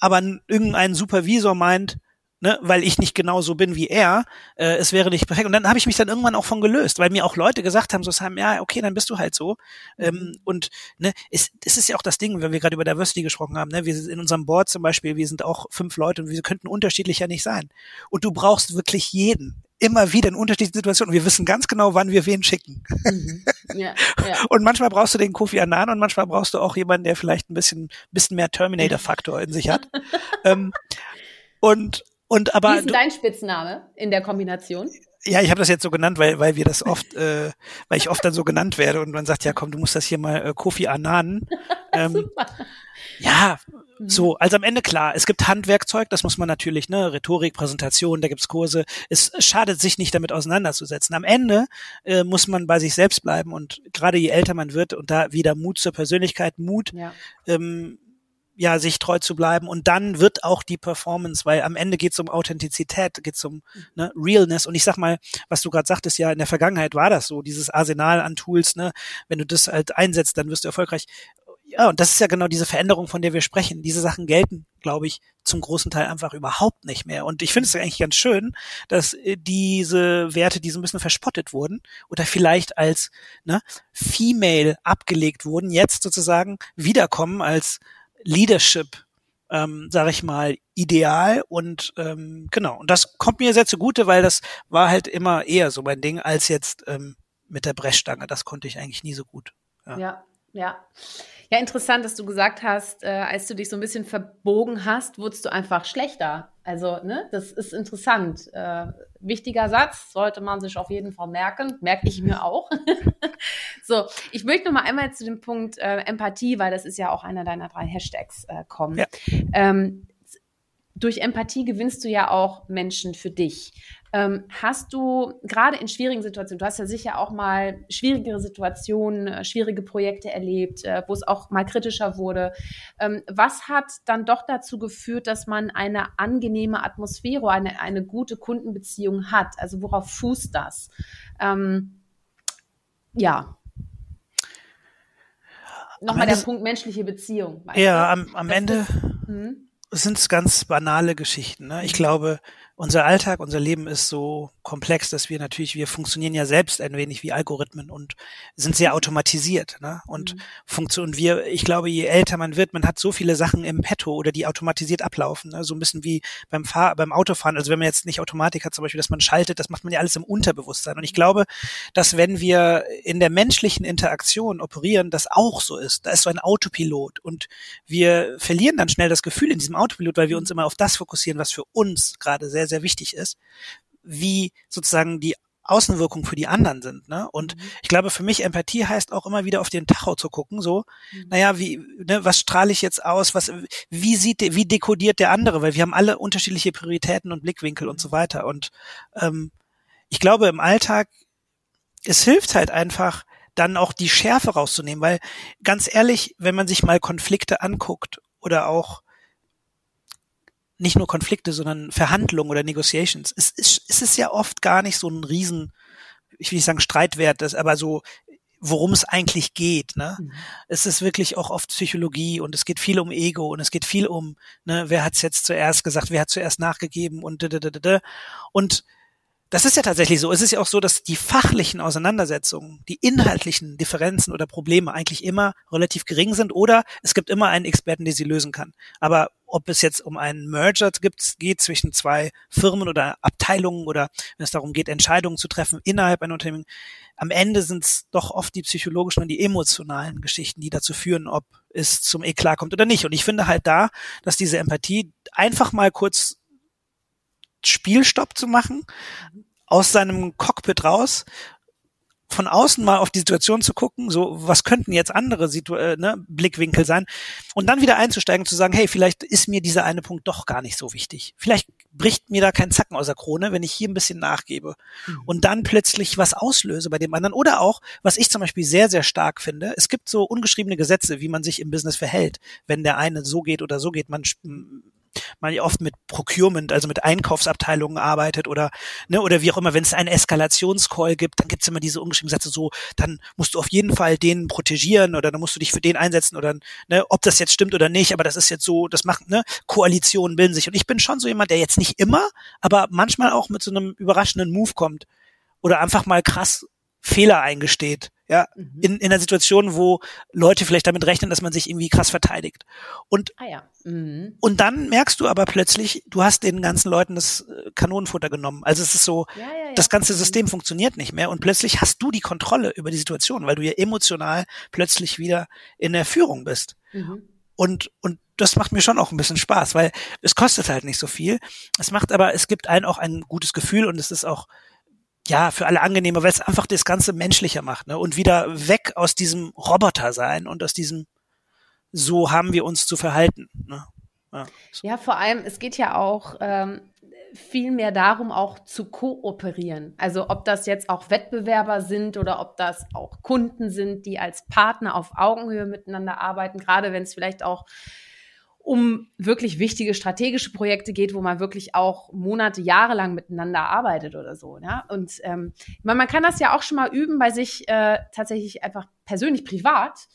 aber irgendein Supervisor meint, ne, weil ich nicht genau so bin wie er, äh, es wäre nicht perfekt. Und dann habe ich mich dann irgendwann auch von gelöst, weil mir auch Leute gesagt haben, so sagen, ja, okay, dann bist du halt so. Ähm, mhm. und ne, es, es ist ja auch das Ding, wenn wir gerade über Diversity gesprochen haben, ne, wir sind in unserem Board zum Beispiel, wir sind auch fünf Leute und wir könnten unterschiedlicher nicht sein. Und du brauchst wirklich jeden immer wieder in unterschiedlichen Situationen. Und wir wissen ganz genau, wann wir wen schicken. Mhm. Ja, ja. <laughs> Und manchmal brauchst du den Kofi Annan und manchmal brauchst du auch jemanden, der vielleicht ein bisschen, bisschen mehr Terminator-Faktor in sich hat. <laughs> ähm, und und aber Wie ist dein Spitzname in der Kombination? Ja, ich habe das jetzt so genannt, weil weil wir das oft, äh, weil ich oft dann so genannt werde und man sagt, ja komm, du musst das hier mal äh, Kofi Annan. <laughs> Ähm, ja, mhm. so, also am Ende klar, es gibt Handwerkzeug, das muss man natürlich, ne, Rhetorik, Präsentation, da gibt's Kurse. Es schadet sich nicht damit auseinanderzusetzen. Am Ende äh, muss man bei sich selbst bleiben und gerade je älter man wird und da wieder Mut zur Persönlichkeit, Mut, ja. ähm, ja, sich treu zu bleiben und dann wird auch die Performance, weil am Ende geht es um Authentizität, geht es um ne, Realness und ich sag mal, was du gerade sagtest, ja, in der Vergangenheit war das so, dieses Arsenal an Tools, ne, wenn du das halt einsetzt, dann wirst du erfolgreich. Ja, und das ist ja genau diese Veränderung, von der wir sprechen. Diese Sachen gelten, glaube ich, zum großen Teil einfach überhaupt nicht mehr. Und ich finde es eigentlich ganz schön, dass äh, diese Werte, die so ein bisschen verspottet wurden oder vielleicht als ne, Female abgelegt wurden, jetzt sozusagen wiederkommen als Leadership, ähm, sage ich mal, ideal und ähm, genau. Und das kommt mir sehr zugute, weil das war halt immer eher so mein Ding als jetzt ähm, mit der Brechstange. Das konnte ich eigentlich nie so gut. Ja, ja. ja. Ja, interessant, dass du gesagt hast, äh, als du dich so ein bisschen verbogen hast, wurdest du einfach schlechter. Also, ne, das ist interessant. Äh, wichtiger Satz, sollte man sich auf jeden Fall merken. Merke ich mir auch. <laughs> so, ich möchte noch mal einmal zu dem Punkt äh, Empathie, weil das ist ja auch einer deiner drei Hashtags, äh, kommen. Ja. Ähm, durch Empathie gewinnst du ja auch Menschen für dich. Ähm, hast du gerade in schwierigen Situationen, du hast ja sicher auch mal schwierigere Situationen, äh, schwierige Projekte erlebt, äh, wo es auch mal kritischer wurde. Ähm, was hat dann doch dazu geführt, dass man eine angenehme Atmosphäre, eine, eine gute Kundenbeziehung hat? Also worauf fußt das? Ähm, ja. Nochmal der Punkt menschliche Beziehung. Ja, am, am Ende mhm. sind es ganz banale Geschichten. Ne? Ich glaube, unser Alltag, unser Leben ist so komplex, dass wir natürlich, wir funktionieren ja selbst ein wenig wie Algorithmen und sind sehr automatisiert. Ne? Und mhm. funktionieren wir, ich glaube, je älter man wird, man hat so viele Sachen im Petto oder die automatisiert ablaufen. Ne? So ein bisschen wie beim Fahr beim Autofahren. Also wenn man jetzt nicht Automatik hat, zum Beispiel, dass man schaltet, das macht man ja alles im Unterbewusstsein. Und ich glaube, dass wenn wir in der menschlichen Interaktion operieren, das auch so ist. Da ist so ein Autopilot und wir verlieren dann schnell das Gefühl in diesem Autopilot, weil wir uns immer auf das fokussieren, was für uns gerade sehr, sehr wichtig ist wie sozusagen die Außenwirkungen für die anderen sind. Ne? Und mhm. ich glaube, für mich Empathie heißt auch immer wieder auf den Tacho zu gucken, so, mhm. naja, wie, ne, was strahle ich jetzt aus, was, wie sieht, wie dekodiert der andere, weil wir haben alle unterschiedliche Prioritäten und Blickwinkel und so weiter. Und ähm, ich glaube, im Alltag, es hilft halt einfach, dann auch die Schärfe rauszunehmen, weil ganz ehrlich, wenn man sich mal Konflikte anguckt oder auch nicht nur Konflikte, sondern Verhandlungen oder Negotiations. Es, es, es ist ja oft gar nicht so ein riesen, ich will nicht sagen Streitwert, das aber so, worum es eigentlich geht. Ne? Mhm. Es ist wirklich auch oft Psychologie und es geht viel um Ego und es geht viel um, ne, wer hat es jetzt zuerst gesagt, wer hat zuerst nachgegeben und da, da, da, da. und das ist ja tatsächlich so. Es ist ja auch so, dass die fachlichen Auseinandersetzungen, die inhaltlichen Differenzen oder Probleme eigentlich immer relativ gering sind oder es gibt immer einen Experten, der sie lösen kann. Aber ob es jetzt um einen Merger gibt, geht zwischen zwei Firmen oder Abteilungen oder wenn es darum geht, Entscheidungen zu treffen innerhalb einer Unternehmen, am Ende sind es doch oft die psychologischen und die emotionalen Geschichten, die dazu führen, ob es zum Eklat kommt oder nicht. Und ich finde halt da, dass diese Empathie einfach mal kurz Spielstopp zu machen, aus seinem Cockpit raus, von außen mal auf die Situation zu gucken, so was könnten jetzt andere Situ äh, ne, Blickwinkel sein und dann wieder einzusteigen, zu sagen, hey, vielleicht ist mir dieser eine Punkt doch gar nicht so wichtig. Vielleicht bricht mir da kein Zacken aus der Krone, wenn ich hier ein bisschen nachgebe mhm. und dann plötzlich was auslöse bei dem anderen. Oder auch, was ich zum Beispiel sehr, sehr stark finde, es gibt so ungeschriebene Gesetze, wie man sich im Business verhält, wenn der eine so geht oder so geht. Man man ja oft mit Procurement, also mit Einkaufsabteilungen arbeitet oder ne, oder wie auch immer, wenn es einen Eskalationscall gibt, dann gibt es immer diese ungeschriebenen Sätze so, dann musst du auf jeden Fall den protegieren oder dann musst du dich für den einsetzen oder ne, ob das jetzt stimmt oder nicht, aber das ist jetzt so, das macht ne, Koalitionen bilden sich. Und ich bin schon so jemand, der jetzt nicht immer, aber manchmal auch mit so einem überraschenden Move kommt oder einfach mal krass Fehler eingesteht ja, mhm. in, in einer Situation, wo Leute vielleicht damit rechnen, dass man sich irgendwie krass verteidigt. Und, ah ja. mhm. und dann merkst du aber plötzlich, du hast den ganzen Leuten das äh, Kanonenfutter genommen. Also es ist so, ja, ja, ja. das ganze System funktioniert nicht mehr und plötzlich hast du die Kontrolle über die Situation, weil du ja emotional plötzlich wieder in der Führung bist. Mhm. Und, und das macht mir schon auch ein bisschen Spaß, weil es kostet halt nicht so viel. Es macht aber, es gibt einen auch ein gutes Gefühl und es ist auch ja, für alle angenehmer, weil es einfach das Ganze menschlicher macht, ne? Und wieder weg aus diesem Roboter sein und aus diesem, so haben wir uns zu verhalten. Ne? Ja. ja, vor allem, es geht ja auch ähm, viel mehr darum, auch zu kooperieren. Also ob das jetzt auch Wettbewerber sind oder ob das auch Kunden sind, die als Partner auf Augenhöhe miteinander arbeiten, gerade wenn es vielleicht auch um wirklich wichtige strategische Projekte geht, wo man wirklich auch Monate, Jahre lang miteinander arbeitet oder so. Ja? Und ähm, man, man kann das ja auch schon mal üben bei sich äh, tatsächlich einfach persönlich privat,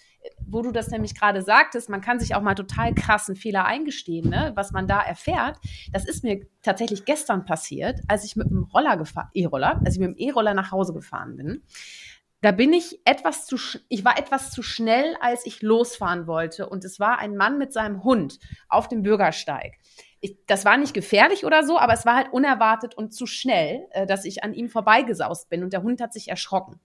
wo du das nämlich gerade sagtest, man kann sich auch mal total krassen Fehler eingestehen, ne? was man da erfährt. Das ist mir tatsächlich gestern passiert, als ich mit dem Roller gefahren, E-Roller, als ich mit dem E-Roller nach Hause gefahren bin da bin ich etwas zu, ich war etwas zu schnell, als ich losfahren wollte. Und es war ein Mann mit seinem Hund auf dem Bürgersteig. Ich, das war nicht gefährlich oder so, aber es war halt unerwartet und zu schnell, äh, dass ich an ihm vorbeigesaust bin. Und der Hund hat sich erschrocken.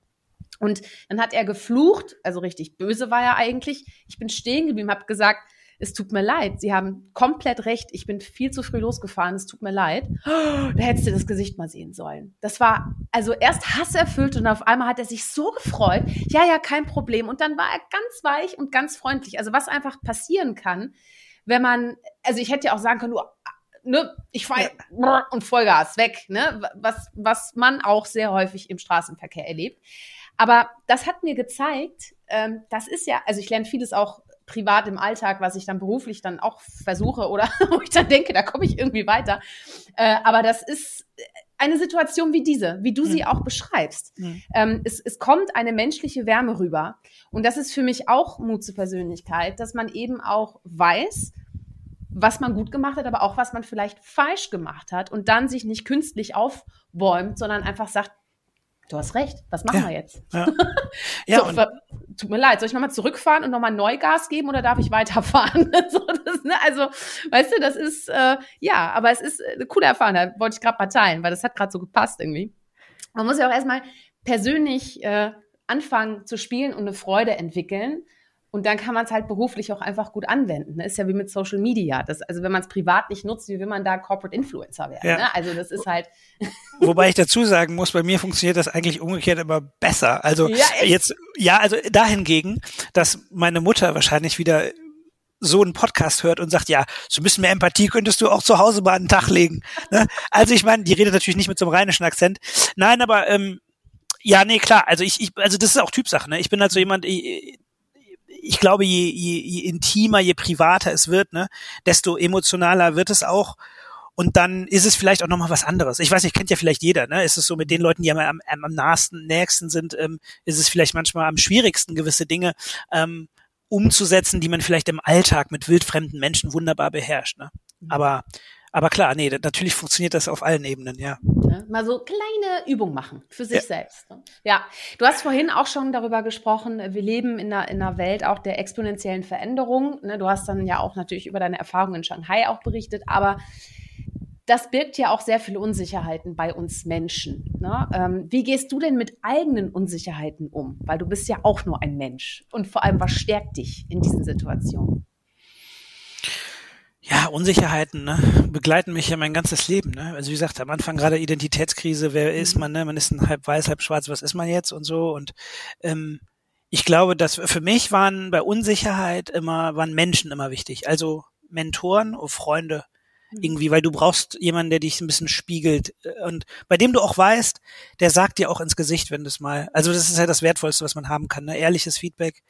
Und dann hat er geflucht, also richtig böse war er eigentlich. Ich bin stehen geblieben, habe gesagt, es tut mir leid, Sie haben komplett recht, ich bin viel zu früh losgefahren, es tut mir leid. Oh, da hättest du das Gesicht mal sehen sollen. Das war also erst hasserfüllt und auf einmal hat er sich so gefreut. Ja, ja, kein Problem. Und dann war er ganz weich und ganz freundlich. Also was einfach passieren kann, wenn man, also ich hätte ja auch sagen können, du ne, ich fahre ja. und Vollgas weg, ne, was, was man auch sehr häufig im Straßenverkehr erlebt. Aber das hat mir gezeigt, ähm, das ist ja, also ich lerne vieles auch privat im Alltag, was ich dann beruflich dann auch versuche oder <laughs> wo ich dann denke, da komme ich irgendwie weiter. Äh, aber das ist eine Situation wie diese, wie du mhm. sie auch beschreibst. Mhm. Ähm, es, es kommt eine menschliche Wärme rüber. Und das ist für mich auch Mut zur Persönlichkeit, dass man eben auch weiß, was man gut gemacht hat, aber auch was man vielleicht falsch gemacht hat und dann sich nicht künstlich aufbäumt, sondern einfach sagt, du hast recht, was machen ja. wir jetzt? Ja, <laughs> ja so, tut mir leid, soll ich nochmal zurückfahren und nochmal Neugas geben oder darf ich weiterfahren? <laughs> so, das, ne? Also, weißt du, das ist, äh, ja, aber es ist eine coole Erfahrung, da wollte ich gerade mal teilen, weil das hat gerade so gepasst irgendwie. Man muss ja auch erstmal persönlich äh, anfangen zu spielen und eine Freude entwickeln. Und dann kann man es halt beruflich auch einfach gut anwenden. Das ist ja wie mit Social Media. Das, also wenn man es privat nicht nutzt, wie will man da Corporate Influencer werden? Ja. Ne? Also das ist halt. <laughs> Wobei ich dazu sagen muss, bei mir funktioniert das eigentlich umgekehrt immer besser. Also ja, jetzt, ja, also dahingegen, dass meine Mutter wahrscheinlich wieder so einen Podcast hört und sagt, ja, so ein bisschen mehr Empathie könntest du auch zu Hause mal einen Tag legen. Ne? Also ich meine, die redet natürlich nicht mit so einem rheinischen Akzent. Nein, aber ähm, ja, nee, klar. Also ich, ich, also das ist auch Typsache. Ne? Ich bin halt so jemand, ich, ich glaube, je, je, je intimer, je privater es wird, ne, desto emotionaler wird es auch. Und dann ist es vielleicht auch nochmal was anderes. Ich weiß nicht, kennt ja vielleicht jeder, ne? Ist es so mit den Leuten, die am, am, am nahesten, nächsten sind, ähm, ist es vielleicht manchmal am schwierigsten, gewisse Dinge ähm, umzusetzen, die man vielleicht im Alltag mit wildfremden Menschen wunderbar beherrscht. Ne? Mhm. Aber aber klar, nee, natürlich funktioniert das auf allen Ebenen, ja. mal so kleine Übungen machen für sich ja. selbst. Ne? Ja, du hast vorhin auch schon darüber gesprochen, wir leben in einer, in einer Welt auch der exponentiellen Veränderung. Ne? Du hast dann ja auch natürlich über deine Erfahrungen in Shanghai auch berichtet, aber das birgt ja auch sehr viele Unsicherheiten bei uns Menschen. Ne? Ähm, wie gehst du denn mit eigenen Unsicherheiten um? Weil du bist ja auch nur ein Mensch. Und vor allem, was stärkt dich in diesen Situationen? Ja, Unsicherheiten ne, begleiten mich ja mein ganzes Leben. Ne? Also wie gesagt, am Anfang gerade Identitätskrise, wer ist mhm. man? Ne? Man ist ein halb weiß, halb schwarz, was ist man jetzt und so. Und ähm, ich glaube, dass für mich waren bei Unsicherheit immer, waren Menschen immer wichtig. Also Mentoren oder Freunde mhm. irgendwie, weil du brauchst jemanden, der dich ein bisschen spiegelt und bei dem du auch weißt, der sagt dir auch ins Gesicht, wenn du es mal, also das ist ja das Wertvollste, was man haben kann, ne? ehrliches Feedback,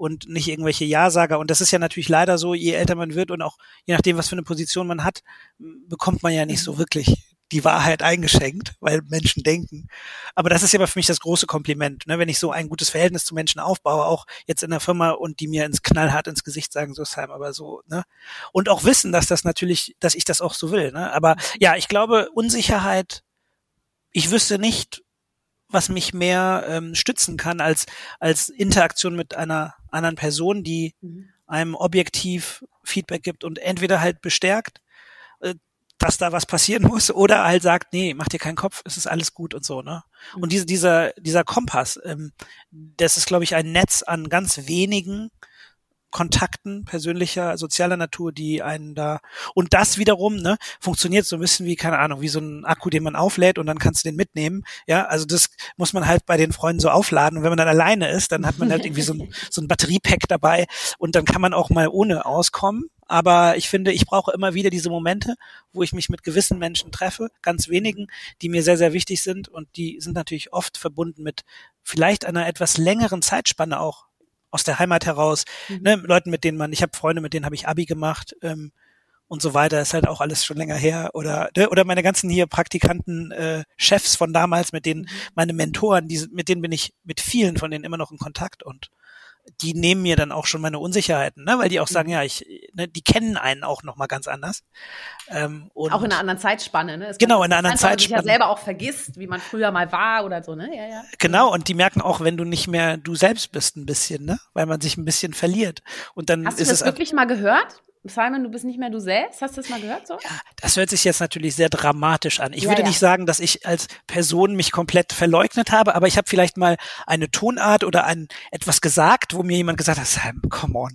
und nicht irgendwelche Ja-Sager. Und das ist ja natürlich leider so, je älter man wird und auch je nachdem, was für eine Position man hat, bekommt man ja nicht so wirklich die Wahrheit eingeschenkt, weil Menschen denken. Aber das ist ja für mich das große Kompliment, ne? wenn ich so ein gutes Verhältnis zu Menschen aufbaue, auch jetzt in der Firma und die mir ins knallhart ins Gesicht sagen, so Sam, aber so, ne? Und auch wissen, dass das natürlich, dass ich das auch so will, ne? Aber ja, ich glaube, Unsicherheit, ich wüsste nicht, was mich mehr ähm, stützen kann als, als Interaktion mit einer anderen Person, die mhm. einem objektiv Feedback gibt und entweder halt bestärkt, äh, dass da was passieren <laughs> muss, oder halt sagt, nee, mach dir keinen Kopf, es ist alles gut und so, ne? Mhm. Und diese, dieser, dieser Kompass, ähm, das ist, glaube ich, ein Netz an ganz wenigen Kontakten persönlicher, sozialer Natur, die einen da und das wiederum ne, funktioniert so ein bisschen wie keine Ahnung, wie so ein Akku, den man auflädt und dann kannst du den mitnehmen. Ja, also das muss man halt bei den Freunden so aufladen und wenn man dann alleine ist, dann hat man halt irgendwie so ein, so ein Batteriepack dabei und dann kann man auch mal ohne auskommen. Aber ich finde, ich brauche immer wieder diese Momente, wo ich mich mit gewissen Menschen treffe, ganz wenigen, die mir sehr, sehr wichtig sind und die sind natürlich oft verbunden mit vielleicht einer etwas längeren Zeitspanne auch aus der Heimat heraus, mhm. ne, Leuten, mit denen man, ich habe Freunde, mit denen habe ich Abi gemacht ähm, und so weiter, ist halt auch alles schon länger her. Oder ne, oder meine ganzen hier Praktikanten, äh, Chefs von damals, mit denen, mhm. meine Mentoren, die, mit denen bin ich mit vielen von denen immer noch in Kontakt und die nehmen mir dann auch schon meine Unsicherheiten, ne? weil die auch sagen, mhm. ja, ich, ne, die kennen einen auch noch mal ganz anders. Ähm, und auch in einer anderen Zeitspanne, ne? Es genau, in einer anderen Zeitspanne. Man sich ja selber auch vergisst, wie man früher mal war oder so, ne? Ja, ja. Genau, und die merken auch, wenn du nicht mehr du selbst bist ein bisschen, ne? Weil man sich ein bisschen verliert. Und dann Hast du ist das es wirklich mal gehört? Simon, du bist nicht mehr du selbst. Hast du das mal gehört so? Ja, das hört sich jetzt natürlich sehr dramatisch an. Ich ja, würde ja. nicht sagen, dass ich als Person mich komplett verleugnet habe, aber ich habe vielleicht mal eine Tonart oder ein etwas gesagt, wo mir jemand gesagt hat, Simon, come on,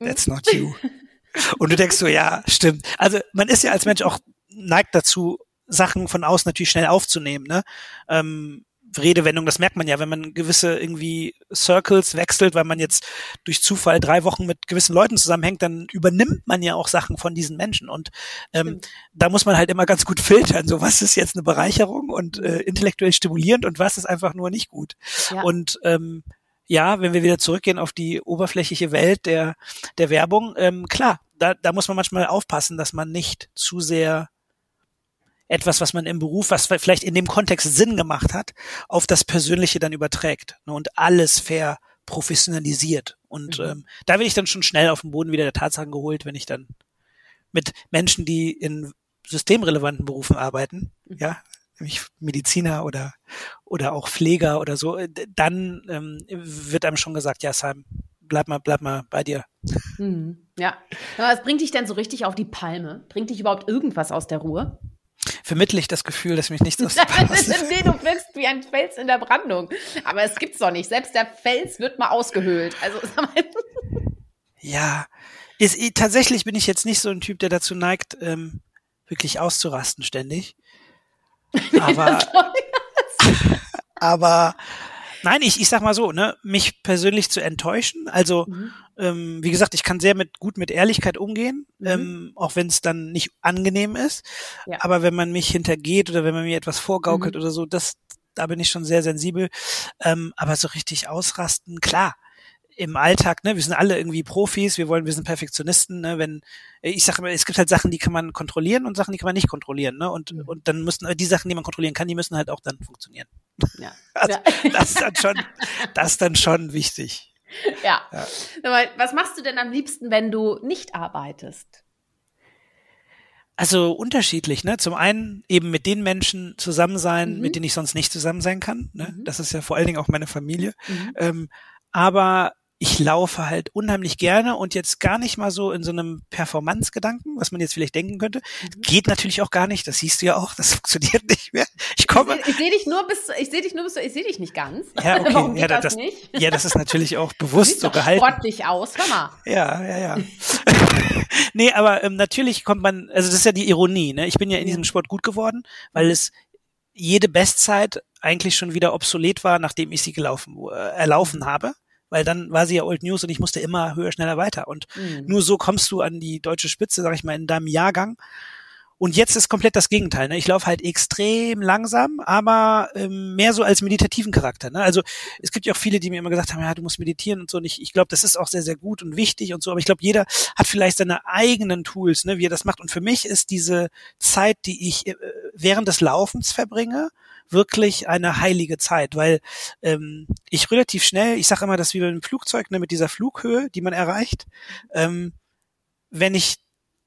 that's not you. <laughs> Und du denkst so, ja, stimmt. Also man ist ja als Mensch auch neigt dazu, Sachen von außen natürlich schnell aufzunehmen. Ne? Ähm, Redewendung, das merkt man ja, wenn man gewisse irgendwie Circles wechselt, weil man jetzt durch Zufall drei Wochen mit gewissen Leuten zusammenhängt, dann übernimmt man ja auch Sachen von diesen Menschen. Und ähm, da muss man halt immer ganz gut filtern, so was ist jetzt eine Bereicherung und äh, intellektuell stimulierend und was ist einfach nur nicht gut. Ja. Und ähm, ja, wenn wir wieder zurückgehen auf die oberflächliche Welt der, der Werbung, ähm, klar, da, da muss man manchmal aufpassen, dass man nicht zu sehr etwas, was man im Beruf, was vielleicht in dem Kontext Sinn gemacht hat, auf das Persönliche dann überträgt ne, und alles fair professionalisiert. Und mhm. ähm, da werde ich dann schon schnell auf den Boden wieder der Tatsachen geholt, wenn ich dann mit Menschen, die in systemrelevanten Berufen arbeiten, mhm. ja, nämlich Mediziner oder oder auch Pfleger oder so, äh, dann ähm, wird einem schon gesagt, ja, Sam, bleib mal, bleib mal bei dir. Mhm. Ja. Aber was bringt dich denn so richtig auf die Palme? Bringt dich überhaupt irgendwas aus der Ruhe? Vermittle ich das Gefühl, dass mich nichts <laughs> aus Nee, du wirkst wie ein Fels in der Brandung. Aber es gibt's doch nicht. Selbst der Fels wird mal ausgehöhlt. Also, <laughs> ja, ist, tatsächlich bin ich jetzt nicht so ein Typ, der dazu neigt, ähm, wirklich auszurasten ständig. Aber, <laughs> aber Nein, ich, ich sag mal so, ne, mich persönlich zu enttäuschen. Also, mhm. Ähm, wie gesagt, ich kann sehr mit gut mit Ehrlichkeit umgehen, mhm. ähm, auch wenn es dann nicht angenehm ist. Ja. Aber wenn man mich hintergeht oder wenn man mir etwas vorgaukelt mhm. oder so, das, da bin ich schon sehr sensibel. Ähm, aber so richtig ausrasten, klar im Alltag, ne, wir sind alle irgendwie Profis, wir wollen, wir sind Perfektionisten, ne, wenn, ich sage immer, es gibt halt Sachen, die kann man kontrollieren und Sachen, die kann man nicht kontrollieren, ne, und, mhm. und dann müssen, die Sachen, die man kontrollieren kann, die müssen halt auch dann funktionieren. Ja. <laughs> Also, ja. Das ist dann schon, das ist dann schon wichtig. <laughs> Ja. ja. Was machst du denn am liebsten, wenn du nicht arbeitest? Also unterschiedlich, ne? Zum einen eben mit den Menschen zusammen sein, mhm. mit denen ich sonst nicht zusammen sein kann. Ne? Mhm. Das ist ja vor allen Dingen auch meine Familie. Mhm. Ähm, aber ich laufe halt unheimlich gerne und jetzt gar nicht mal so in so einem Performance-Gedanken, was man jetzt vielleicht denken könnte. Mhm. Geht natürlich auch gar nicht, das siehst du ja auch, das <laughs> funktioniert nicht mehr. Ich komme. Ich, sehe dich nur bis, ich sehe dich nur bis, ich sehe dich nicht ganz. Ja, okay. <laughs> Warum ja, das, das, nicht? ja, das ist natürlich auch <laughs> bewusst so gehalten. sportlich aus, hör mal. Ja, ja, ja. nee, aber ähm, natürlich kommt man, also das ist ja die Ironie, ne? Ich bin ja in diesem Sport gut geworden, weil es jede Bestzeit eigentlich schon wieder obsolet war, nachdem ich sie gelaufen, äh, erlaufen habe weil dann war sie ja Old News und ich musste immer höher, schneller weiter. Und mhm. nur so kommst du an die deutsche Spitze, sag ich mal, in deinem Jahrgang. Und jetzt ist komplett das Gegenteil. Ne? Ich laufe halt extrem langsam, aber ähm, mehr so als meditativen Charakter. Ne? Also es gibt ja auch viele, die mir immer gesagt haben, ja, du musst meditieren und so. Und ich, ich glaube, das ist auch sehr, sehr gut und wichtig und so. Aber ich glaube, jeder hat vielleicht seine eigenen Tools, ne, wie er das macht. Und für mich ist diese Zeit, die ich äh, während des Laufens verbringe, wirklich eine heilige Zeit, weil ähm, ich relativ schnell, ich sage immer, das wie beim Flugzeug, ne, mit dieser Flughöhe, die man erreicht, ähm, wenn ich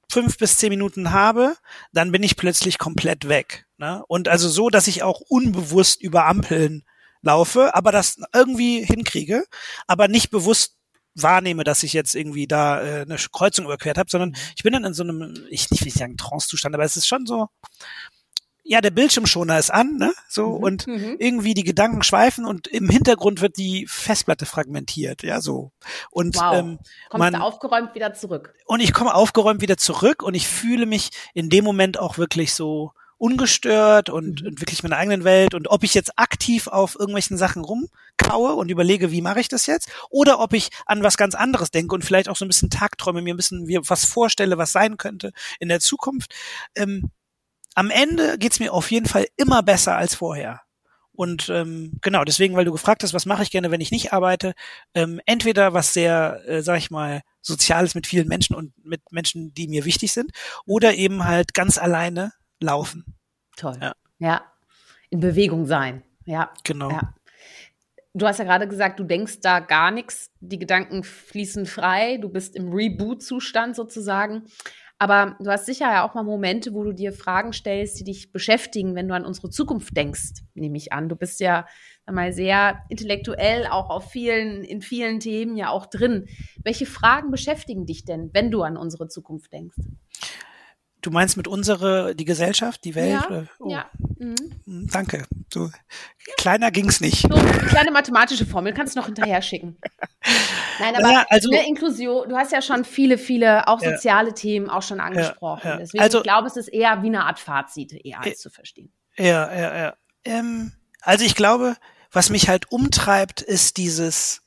fünf bis zehn Minuten habe, dann bin ich plötzlich komplett weg. Ne? Und also so, dass ich auch unbewusst über Ampeln laufe, aber das irgendwie hinkriege, aber nicht bewusst wahrnehme, dass ich jetzt irgendwie da äh, eine Kreuzung überquert habe, sondern ich bin dann in so einem, ich nicht will ich sagen Trance-Zustand, aber es ist schon so, ja, der Bildschirmschoner ist an, ne? So mhm, und mhm. irgendwie die Gedanken schweifen und im Hintergrund wird die Festplatte fragmentiert, ja, so. Und wow. ähm, Kommst man, aufgeräumt wieder zurück. Und ich komme aufgeräumt wieder zurück und ich fühle mich in dem Moment auch wirklich so ungestört und, mhm. und wirklich meine eigenen Welt und ob ich jetzt aktiv auf irgendwelchen Sachen rumkaue und überlege, wie mache ich das jetzt oder ob ich an was ganz anderes denke und vielleicht auch so ein bisschen Tagträume, mir ein bisschen was vorstelle, was sein könnte in der Zukunft. Ähm, am Ende geht's mir auf jeden Fall immer besser als vorher. Und ähm, genau, deswegen, weil du gefragt hast, was mache ich gerne, wenn ich nicht arbeite, ähm, entweder was sehr, äh, sag ich mal, Soziales mit vielen Menschen und mit Menschen, die mir wichtig sind, oder eben halt ganz alleine laufen. Toll. Ja. ja. In Bewegung sein. Ja. Genau. Ja. Du hast ja gerade gesagt, du denkst da gar nichts, die Gedanken fließen frei, du bist im Reboot-Zustand sozusagen. Aber du hast sicher ja auch mal Momente, wo du dir Fragen stellst, die dich beschäftigen, wenn du an unsere Zukunft denkst, nehme ich an. Du bist ja mal sehr intellektuell auch auf vielen, in vielen Themen ja auch drin. Welche Fragen beschäftigen dich denn, wenn du an unsere Zukunft denkst? Du meinst mit unsere, die Gesellschaft, die Welt? Ja, oh. ja. Mhm. Hm, danke. So, kleiner ging's nicht. So, kleine mathematische Formel kannst du noch hinterher schicken. <laughs> Nein, aber ja, also, eine Inklusion, du hast ja schon viele, viele auch soziale ja, Themen auch schon angesprochen. Ja, Deswegen, also, ich glaube, es ist eher wie eine Art Fazit, eher als zu verstehen. Ja, ja, ja. Ähm, Also ich glaube, was mich halt umtreibt, ist dieses,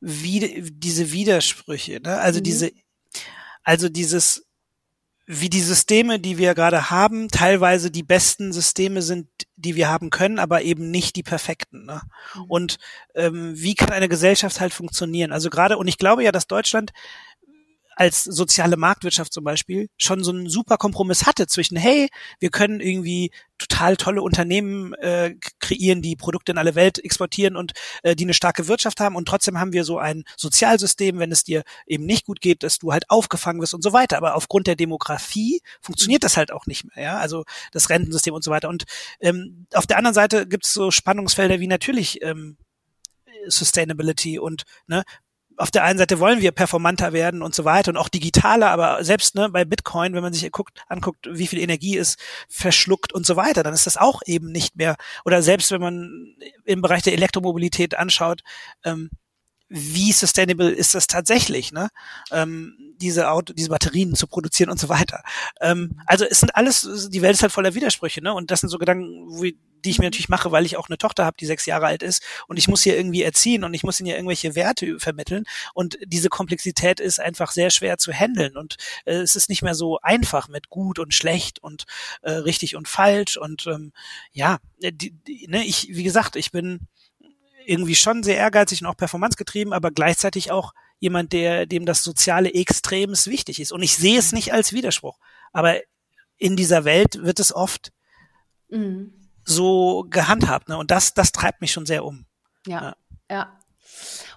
wie, diese Widersprüche, ne? Also mhm. diese, also dieses, wie die Systeme, die wir gerade haben, teilweise die besten Systeme sind, die wir haben können, aber eben nicht die perfekten. Ne? Mhm. Und ähm, wie kann eine Gesellschaft halt funktionieren? Also gerade, und ich glaube ja, dass Deutschland als soziale Marktwirtschaft zum Beispiel schon so einen super Kompromiss hatte zwischen, hey, wir können irgendwie total tolle Unternehmen äh, kreieren, die Produkte in alle Welt exportieren und äh, die eine starke Wirtschaft haben und trotzdem haben wir so ein Sozialsystem, wenn es dir eben nicht gut geht, dass du halt aufgefangen wirst und so weiter. Aber aufgrund der Demografie funktioniert das halt auch nicht mehr, ja, also das Rentensystem und so weiter. Und ähm, auf der anderen Seite gibt es so Spannungsfelder wie natürlich ähm, Sustainability und ne, auf der einen Seite wollen wir performanter werden und so weiter und auch digitaler, aber selbst ne, bei Bitcoin, wenn man sich guckt, anguckt, wie viel Energie es verschluckt und so weiter, dann ist das auch eben nicht mehr. Oder selbst wenn man im Bereich der Elektromobilität anschaut, ähm, wie sustainable ist das tatsächlich, ne? Ähm, diese Auto, diese Batterien zu produzieren und so weiter. Ähm, also es sind alles, die Welt ist halt voller Widersprüche, ne? Und das sind so Gedanken, wo, die ich mir natürlich mache, weil ich auch eine Tochter habe, die sechs Jahre alt ist und ich muss hier irgendwie erziehen und ich muss ihnen ja irgendwelche Werte vermitteln und diese Komplexität ist einfach sehr schwer zu handeln und äh, es ist nicht mehr so einfach mit gut und schlecht und äh, richtig und falsch und ähm, ja, die, die, ne, ich, wie gesagt, ich bin irgendwie schon sehr ehrgeizig und auch performancegetrieben, aber gleichzeitig auch jemand, der, dem das Soziale extremst wichtig ist. Und ich sehe es nicht als Widerspruch. Aber in dieser Welt wird es oft mhm so gehandhabt. Ne? Und das, das treibt mich schon sehr um. Ja, ja. ja.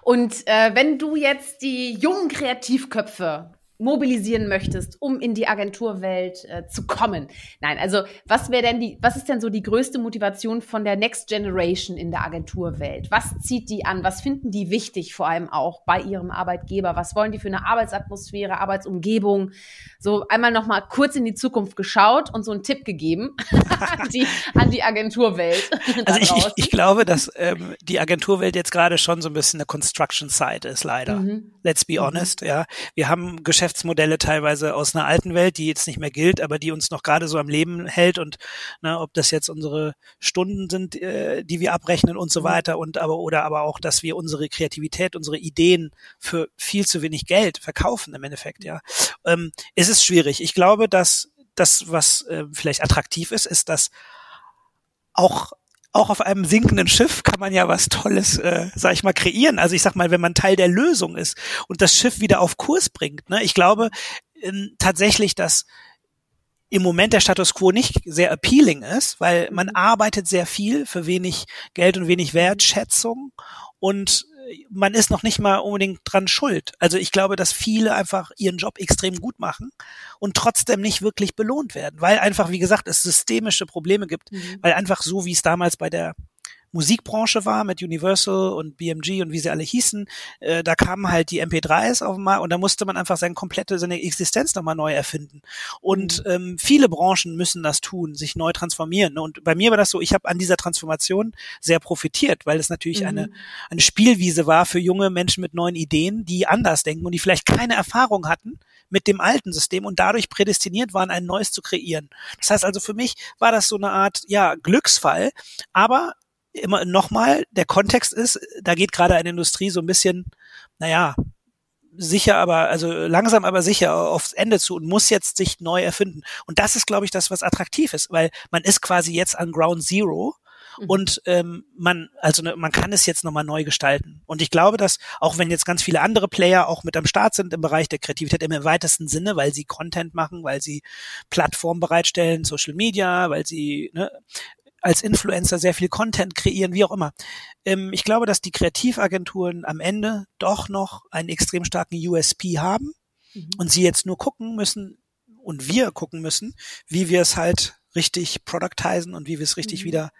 Und äh, wenn du jetzt die jungen Kreativköpfe mobilisieren möchtest, um in die Agenturwelt äh, zu kommen. Nein, also was wäre denn die, was ist denn so die größte Motivation von der Next Generation in der Agenturwelt? Was zieht die an? Was finden die wichtig, vor allem auch bei ihrem Arbeitgeber? Was wollen die für eine Arbeitsatmosphäre, Arbeitsumgebung? So einmal noch mal kurz in die Zukunft geschaut und so einen Tipp gegeben <laughs> an, die, an die Agenturwelt. <laughs> Also ich, ich, ich, glaube, dass ähm, die Agenturwelt jetzt gerade schon so ein bisschen eine Construction Site ist, leider. Mhm. Let's be mhm. honest, ja. Wir haben Geschäftsmodelle teilweise aus einer alten Welt, die jetzt nicht mehr gilt, aber die uns noch gerade so am Leben hält und ne, ob das jetzt unsere Stunden sind, äh, die wir abrechnen und so mhm. weiter und aber oder aber auch, dass wir unsere Kreativität, unsere Ideen für viel zu wenig Geld verkaufen im Endeffekt, ja. Ähm, es ist schwierig. Ich glaube, dass das, was äh, vielleicht attraktiv ist, ist, dass auch auch auf einem sinkenden Schiff kann man ja was Tolles, äh, sag ich mal, kreieren. Also ich sag mal, wenn man Teil der Lösung ist und das Schiff wieder auf Kurs bringt. Ne? Ich glaube ähm, tatsächlich, dass im Moment der Status quo nicht sehr appealing ist, weil man arbeitet sehr viel für wenig Geld und wenig Wertschätzung und man ist noch nicht mal unbedingt dran schuld. Also ich glaube, dass viele einfach ihren Job extrem gut machen und trotzdem nicht wirklich belohnt werden, weil einfach, wie gesagt, es systemische Probleme gibt, mhm. weil einfach so, wie es damals bei der Musikbranche war mit Universal und BMG und wie sie alle hießen, äh, da kamen halt die MP3s auf einmal und da musste man einfach seine komplette, seine Existenz nochmal neu erfinden. Und mhm. ähm, viele Branchen müssen das tun, sich neu transformieren. Und bei mir war das so, ich habe an dieser Transformation sehr profitiert, weil es natürlich mhm. eine, eine Spielwiese war für junge Menschen mit neuen Ideen, die anders denken und die vielleicht keine Erfahrung hatten mit dem alten System und dadurch prädestiniert waren, ein neues zu kreieren. Das heißt also für mich war das so eine Art, ja, Glücksfall, aber immer nochmal, der Kontext ist, da geht gerade eine Industrie so ein bisschen, naja, sicher, aber also langsam aber sicher aufs Ende zu und muss jetzt sich neu erfinden. Und das ist, glaube ich, das, was attraktiv ist, weil man ist quasi jetzt an Ground Zero mhm. und ähm, man also ne, man kann es jetzt nochmal neu gestalten. Und ich glaube, dass auch wenn jetzt ganz viele andere Player auch mit am Start sind im Bereich der Kreativität im weitesten Sinne, weil sie Content machen, weil sie Plattformen bereitstellen, Social Media, weil sie ne, als Influencer sehr viel Content kreieren, wie auch immer. Ähm, ich glaube, dass die Kreativagenturen am Ende doch noch einen extrem starken USP haben mhm. und sie jetzt nur gucken müssen und wir gucken müssen, wie wir es halt richtig productizen und wie wir es richtig mhm. wieder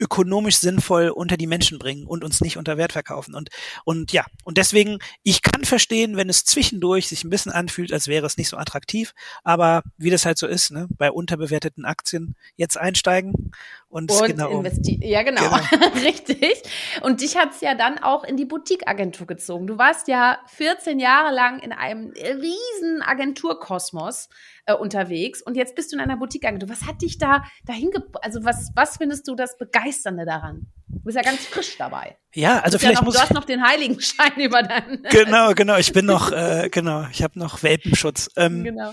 ökonomisch sinnvoll unter die Menschen bringen und uns nicht unter Wert verkaufen. Und, und ja, und deswegen, ich kann verstehen, wenn es zwischendurch sich ein bisschen anfühlt, als wäre es nicht so attraktiv, aber wie das halt so ist, ne, bei unterbewerteten Aktien jetzt einsteigen und, und genau investieren. Ja, genau, genau. <laughs> richtig. Und dich hat's ja dann auch in die Boutique-Agentur gezogen. Du warst ja 14 Jahre lang in einem riesen Agenturkosmos äh, unterwegs und jetzt bist du in einer Boutique-Agentur. Was hat dich da dahin also was was findest du das begeisternde daran? Du bist ja ganz frisch dabei. Ja, also vielleicht ja noch, muss du hast noch den Heiligenschein <laughs> über deinen. <laughs> Genau, genau. Ich bin noch, äh, genau. Ich habe noch Welpenschutz. Ähm, genau.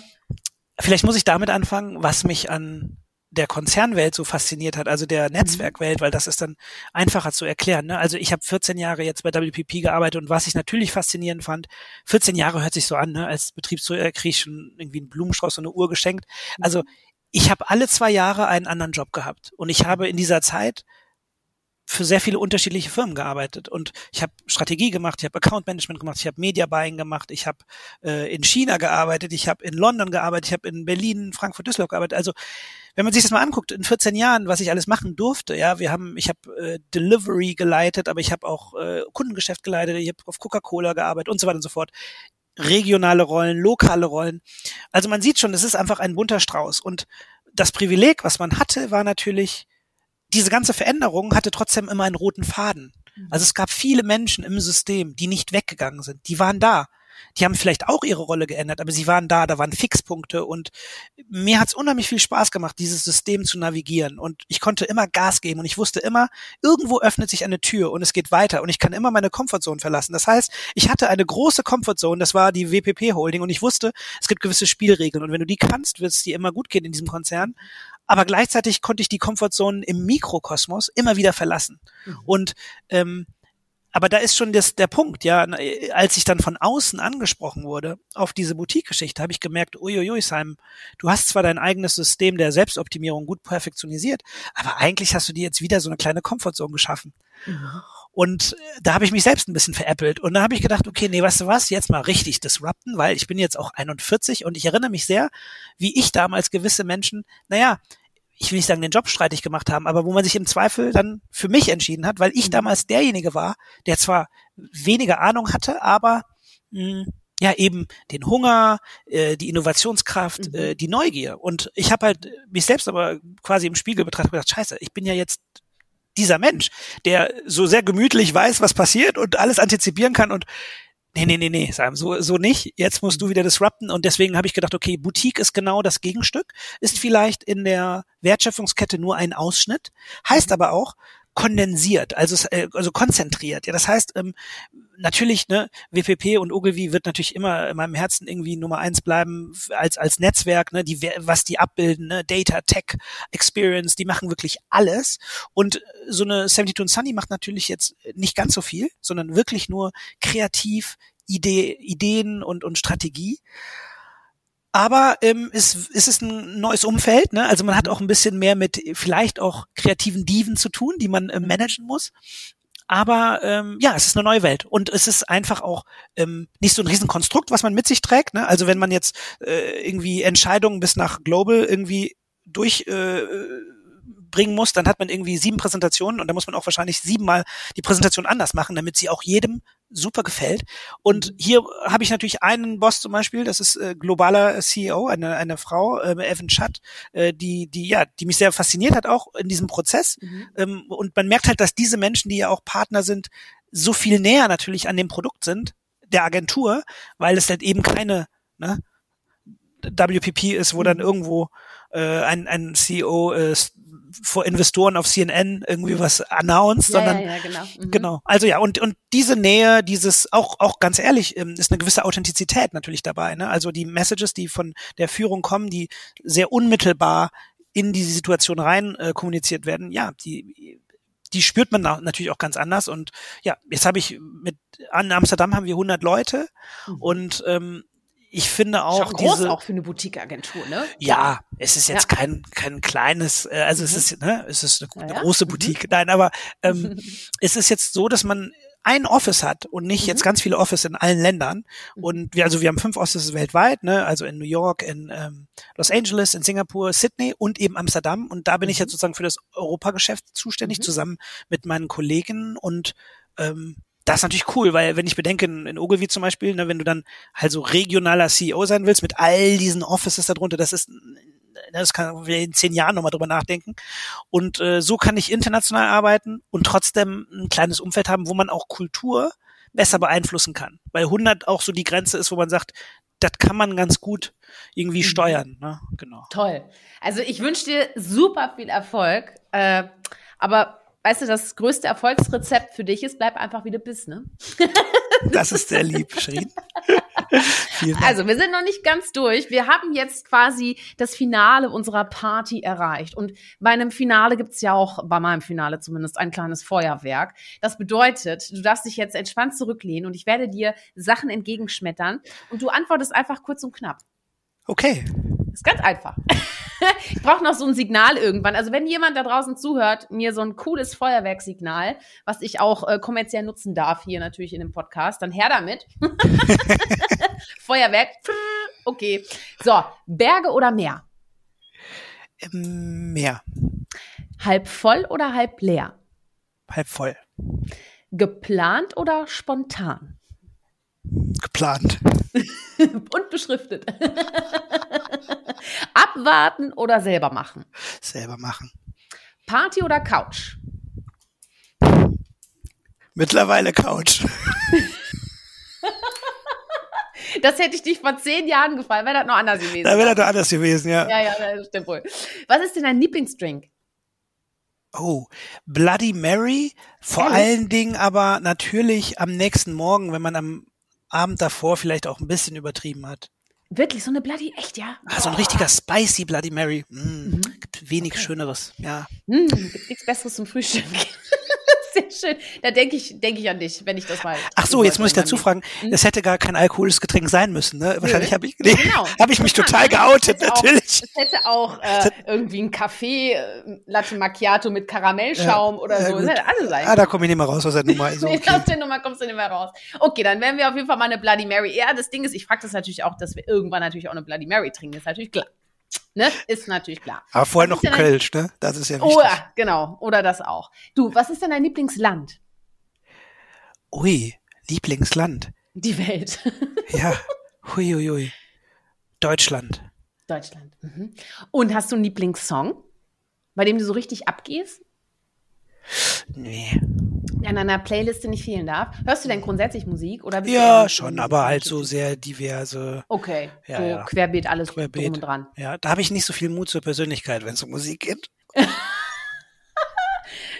Vielleicht muss ich damit anfangen, was mich an der Konzernwelt so fasziniert hat, also der mhm. Netzwerkwelt, weil das ist dann einfacher zu erklären. Ne? Also ich habe 14 Jahre jetzt bei WPP gearbeitet und was ich natürlich faszinierend fand, 14 Jahre hört sich so an, ne? als Betriebsführer kriege ich schon irgendwie einen Blumenstrauß und eine Uhr geschenkt. Also mhm. ich habe alle zwei Jahre einen anderen Job gehabt und ich habe in dieser Zeit für sehr viele unterschiedliche Firmen gearbeitet und ich habe Strategie gemacht, ich habe Account Management gemacht, ich habe Media Buying gemacht, ich habe äh, in China gearbeitet, ich habe in London gearbeitet, ich habe in Berlin, Frankfurt, Düsseldorf gearbeitet. Also wenn man sich das mal anguckt, in 14 Jahren, was ich alles machen durfte, ja, wir haben, ich habe äh, Delivery geleitet, aber ich habe auch äh, Kundengeschäft geleitet, ich habe auf Coca-Cola gearbeitet und so weiter und so fort regionale Rollen, lokale Rollen. Also man sieht schon, es ist einfach ein bunter Strauß. Und das Privileg, was man hatte, war natürlich, diese ganze Veränderung hatte trotzdem immer einen roten Faden. Mhm. Also es gab viele Menschen im System, die nicht weggegangen sind. Die waren da. Die haben vielleicht auch ihre Rolle geändert, aber sie waren da, da waren Fixpunkte und mir hat es unheimlich viel Spaß gemacht, dieses System zu navigieren und ich konnte immer Gas geben und ich wusste immer, irgendwo öffnet sich eine Tür und es geht weiter und ich kann immer meine Comfortzone verlassen. Das heißt, ich hatte eine große Comfortzone, das war die WPP Holding und ich wusste, es gibt gewisse Spielregeln und wenn du die kannst, wird es dir immer gut gehen in diesem Konzern aber gleichzeitig konnte ich die Komfortzone im Mikrokosmos immer wieder verlassen. Mhm. Und ähm, aber da ist schon das, der Punkt, ja, als ich dann von außen angesprochen wurde auf diese Boutique-Geschichte, habe ich gemerkt, uiuiui, Simon, du hast zwar dein eigenes System der Selbstoptimierung gut perfektionisiert, aber eigentlich hast du dir jetzt wieder so eine kleine Komfortzone geschaffen. Mhm. Und da habe ich mich selbst ein bisschen veräppelt. Und da habe ich gedacht, okay, nee, weißt du was, jetzt mal richtig disrupten, weil ich bin jetzt auch 41 und ich erinnere mich sehr, wie ich damals gewisse Menschen, naja, ich will nicht sagen, den Job streitig gemacht haben, aber wo man sich im Zweifel dann für mich entschieden hat, weil ich mhm. damals derjenige war, der zwar weniger Ahnung hatte, aber mh, hm, ja eben den Hunger, äh, die Innovationskraft, mhm. äh, die Neugier. Und ich habe halt mich selbst aber quasi im Spiegel betrachtet und gedacht, scheiße, ich bin ja jetzt dieser Mensch, der so sehr gemütlich weiß, was passiert und alles antizipieren kann und Nee, nee, nee, nee, Sam, so, so nicht. Jetzt musst du wieder disrupten. Und deswegen habe ich gedacht, okay, Boutique ist genau das Gegenstück, ist vielleicht in der Wertschöpfungskette nur ein Ausschnitt, heißt aber auch, kondensiert, also äh, also konzentriert. Ja, das heißt ähm, natürlich ne WPP und Ogilvy wird natürlich immer in meinem Herzen irgendwie Nummer eins bleiben als als Netzwerk, ne, die was die abbilden, ne, Data, Tech, Experience, die machen wirklich alles und so eine 72 Sunny macht natürlich jetzt nicht ganz so viel, sondern wirklich nur kreativ Idee, Ideen und und Strategie. Aber ähm, es, es ist ein neues Umfeld, ne? Also man hat auch ein bisschen mehr mit vielleicht auch kreativen Diven zu tun, die man äh, managen muss. Aber ähm, ja, es ist eine neue Welt und es ist einfach auch ähm, nicht so ein Riesenkonstrukt, was man mit sich trägt. Ne? Also wenn man jetzt äh, irgendwie Entscheidungen bis nach Global irgendwie durch äh, bringen muss, dann hat man irgendwie sieben Präsentationen und da muss man auch wahrscheinlich siebenmal die Präsentation anders machen, damit sie auch jedem super gefällt. Und mhm. hier habe ich natürlich einen Boss zum Beispiel, das ist äh, globaler CEO, eine, eine Frau, äh, Evan Schatt, äh, die, die, ja, die mich sehr fasziniert hat auch in diesem Prozess. Mhm. Ähm, und man merkt halt, dass diese Menschen, die ja auch Partner sind, so viel näher natürlich an dem Produkt sind, der Agentur, weil es halt eben keine ne, WPP ist, wo dann mhm. irgendwo äh, ein, ein CEO äh, vor Investoren auf CNN irgendwie was announced, ja, sondern ja, ja, genau. Mhm. genau. Also ja, und und diese Nähe, dieses auch auch ganz ehrlich, ähm, ist eine gewisse Authentizität natürlich dabei. Ne? Also die Messages, die von der Führung kommen, die sehr unmittelbar in diese Situation rein äh, kommuniziert werden, ja, die die spürt man natürlich auch ganz anders. Und ja, jetzt habe ich mit an Amsterdam haben wir 100 Leute mhm. und ähm, ich finde auch, ist auch groß diese, auch für eine Boutique-Agentur, ne? Ja, es ist jetzt ja. kein kein kleines, äh, also mhm. es ist ne, es ist eine, eine ja, große mhm. Boutique. Mhm. Nein, aber ähm, <laughs> es ist jetzt so, dass man ein Office hat und nicht mhm. jetzt ganz viele Office in allen Ländern. Mhm. Und wir, also wir haben fünf Offices weltweit, ne, also in New York, in ähm, Los Angeles, in Singapur, Sydney und eben Amsterdam. Und da bin ich jetzt sozusagen für das Europageschäft zuständig, zusammen mit meinen Kollegen und ähm, das ist natürlich cool, weil wenn ich bedenke, in, in Ogilvy zum Beispiel, ne, wenn du dann halt so regionaler CEO sein willst mit all diesen Offices darunter, das ist das kann wir in zehn Jahren nochmal drüber nachdenken. Und äh, so kann ich international arbeiten und trotzdem ein kleines Umfeld haben, wo man auch Kultur besser beeinflussen kann. Weil 100 auch so die Grenze ist, wo man sagt, das kann man ganz gut irgendwie mhm. steuern. Ne? Genau. Toll. Also ich wünsche dir super viel Erfolg. Äh, aber weißt du, das größte Erfolgsrezept für dich ist, bleib einfach wie du bist, ne? <laughs> Das ist sehr lieb, Schrin. <laughs> also, wir sind noch nicht ganz durch. Wir haben jetzt quasi das Finale unserer Party erreicht. Und bei einem Finale gibt's ja auch, bei meinem Finale zumindest, ein kleines Feuerwerk. Das bedeutet, du darfst dich jetzt entspannt zurücklehnen und ich werde dir Sachen entgegenschmettern und du antwortest einfach kurz und knapp. Okay. Ist ganz einfach. <laughs> <laughs> ich brauche noch so ein Signal irgendwann. Also wenn jemand da draußen zuhört, mir so ein cooles Feuerwerksignal, was ich auch äh, kommerziell nutzen darf, hier natürlich in dem Podcast, dann her damit. <laughs> Feuerwerk. Okay. So, Berge oder Meer? Ähm, Meer. Halb voll oder halb leer? Halb voll. Geplant oder spontan? Geplant. <laughs> Und beschriftet. <laughs> Abwarten oder selber machen? Selber machen. Party oder Couch? Mittlerweile Couch. <laughs> Das hätte ich dich vor zehn Jahren gefallen, wäre das noch anders gewesen. Da wäre das noch anders gewesen, ja. Ja, ja, das stimmt wohl. Was ist denn dein Lieblingsdrink? Oh, Bloody Mary, vor Ehrlich? allen Dingen aber natürlich am nächsten Morgen, wenn man am Abend davor vielleicht auch ein bisschen übertrieben hat. Wirklich, so eine Bloody, echt, ja? Ah, so ein richtiger spicy Bloody Mary. Mm, mhm. Gibt wenig okay. Schöneres, ja. Mm, gibt nichts Besseres zum Frühstück. <laughs> Sehr schön. Da denke ich, denke ich an dich, wenn ich das mal. Ach so, jetzt muss ich dazu fragen, hm? es hätte gar kein alkoholisches Getränk sein müssen, ne? Wahrscheinlich habe ich, nee, <laughs> genau. habe ich mich total <laughs> geoutet, natürlich. Es hätte auch äh, irgendwie ein Kaffee, äh, Latte Macchiato mit Karamellschaum ja, oder so. Ja, das hätte alles sein. Ah, da komme ich nicht mehr raus aus der Nummer. Also, okay. aus der Nummer kommst du nicht mehr raus. Okay, dann werden wir auf jeden Fall mal eine Bloody Mary. Ja, das Ding ist, ich frage das natürlich auch, dass wir irgendwann natürlich auch eine Bloody Mary trinken. Das ist natürlich klar. Ne? Ist natürlich klar. Aber vorher noch ein Kölsch, ne? Das ist ja wichtig. Oh ja, genau. Oder das auch. Du, was ist denn dein Lieblingsland? Ui, Lieblingsland. Die Welt. <laughs> ja, hui, hui, hui. Deutschland. Deutschland. Mhm. Und hast du einen Lieblingssong, bei dem du so richtig abgehst? Nee. Der an deiner Playliste nicht fehlen darf. Hörst du denn grundsätzlich Musik oder Ja, schon, aber halt so sehr diverse. Okay, ja, so ja. querbeet alles querbeet. drum und dran. Ja, da habe ich nicht so viel Mut zur Persönlichkeit, wenn es um Musik geht. <laughs>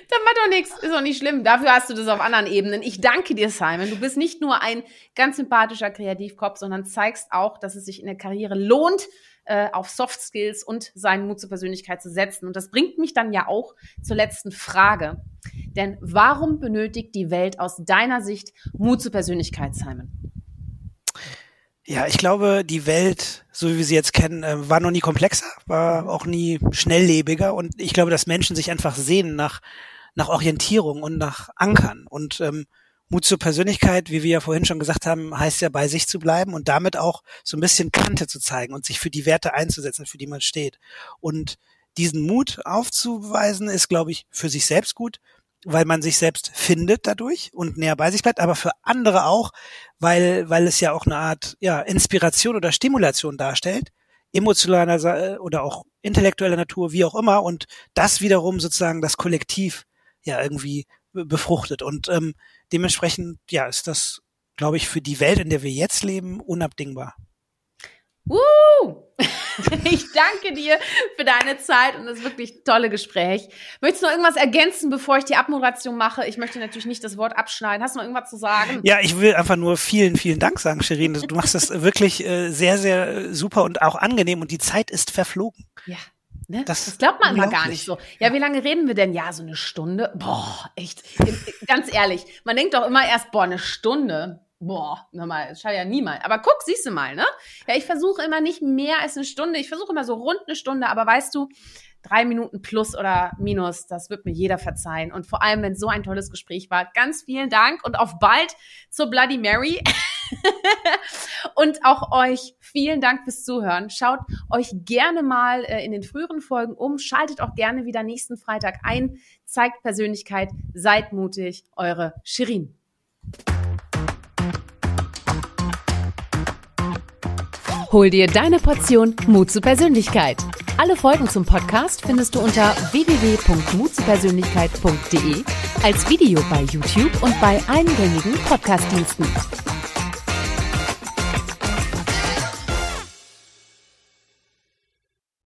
Das macht doch nichts, ist doch nicht schlimm. Dafür hast du das auf anderen Ebenen. Ich danke dir, Simon. Du bist nicht nur ein ganz sympathischer Kreativkopf, sondern zeigst auch, dass es sich in der Karriere lohnt, äh, auf Soft Skills und seinen Mut zur Persönlichkeit zu setzen. Und das bringt mich dann ja auch zur letzten Frage. Denn warum benötigt die Welt aus deiner Sicht Mut zur Persönlichkeit, Simon? Ja, ich glaube, die Welt, so wie wir sie jetzt kennen, äh, war noch nie komplexer, war auch nie schnelllebiger und ich glaube, dass Menschen sich einfach sehen nach nach Orientierung und nach Ankern. Und ähm, Mut zur Persönlichkeit, wie wir ja vorhin schon gesagt haben, heißt ja bei sich zu bleiben und damit auch so ein bisschen Kante zu zeigen und sich für die Werte einzusetzen, für die man steht. Und diesen Mut aufzuweisen, ist, glaube ich, für sich selbst gut, weil man sich selbst findet dadurch und näher bei sich bleibt, aber für andere auch, weil, weil es ja auch eine Art ja, Inspiration oder Stimulation darstellt, emotionaler oder auch intellektueller Natur, wie auch immer, und das wiederum sozusagen das Kollektiv ja irgendwie befruchtet. Und ähm, dementsprechend, ja, ist das, glaube ich, für die Welt, in der wir jetzt leben, unabdingbar. Uh! <laughs> Ich danke dir für deine Zeit und das wirklich tolle Gespräch. Möchtest du noch irgendwas ergänzen, bevor ich die Abmoderation mache? Ich möchte natürlich nicht das Wort abschneiden. Hast du noch irgendwas zu sagen? Ja, ich will einfach nur vielen, vielen Dank sagen, Shirin. Du machst das wirklich äh, sehr, sehr super und auch angenehm und die Zeit ist verflogen. Ja. Ne? Das, das, glaubt man immer gar nicht so. Ja, wie lange reden wir denn? Ja, so eine Stunde. Boah, echt. Ganz ehrlich, man denkt doch immer erst, boah, eine Stunde. Boah, nochmal, das schau ja niemals. Aber guck, siehst du mal, ne? Ja, ich versuche immer nicht mehr als eine Stunde. Ich versuche immer so rund eine Stunde, aber weißt du, drei Minuten plus oder minus, das wird mir jeder verzeihen. Und vor allem, wenn so ein tolles Gespräch war, ganz vielen Dank und auf bald zur Bloody Mary. <laughs> <laughs> und auch euch vielen Dank fürs Zuhören. Schaut euch gerne mal äh, in den früheren Folgen um. Schaltet auch gerne wieder nächsten Freitag ein. Zeigt Persönlichkeit. Seid mutig. Eure Shirin. Hol dir deine Portion Mut zur Persönlichkeit. Alle Folgen zum Podcast findest du unter www.muzipersönlichkeit.de, als Video bei YouTube und bei allen gängigen Podcastdiensten.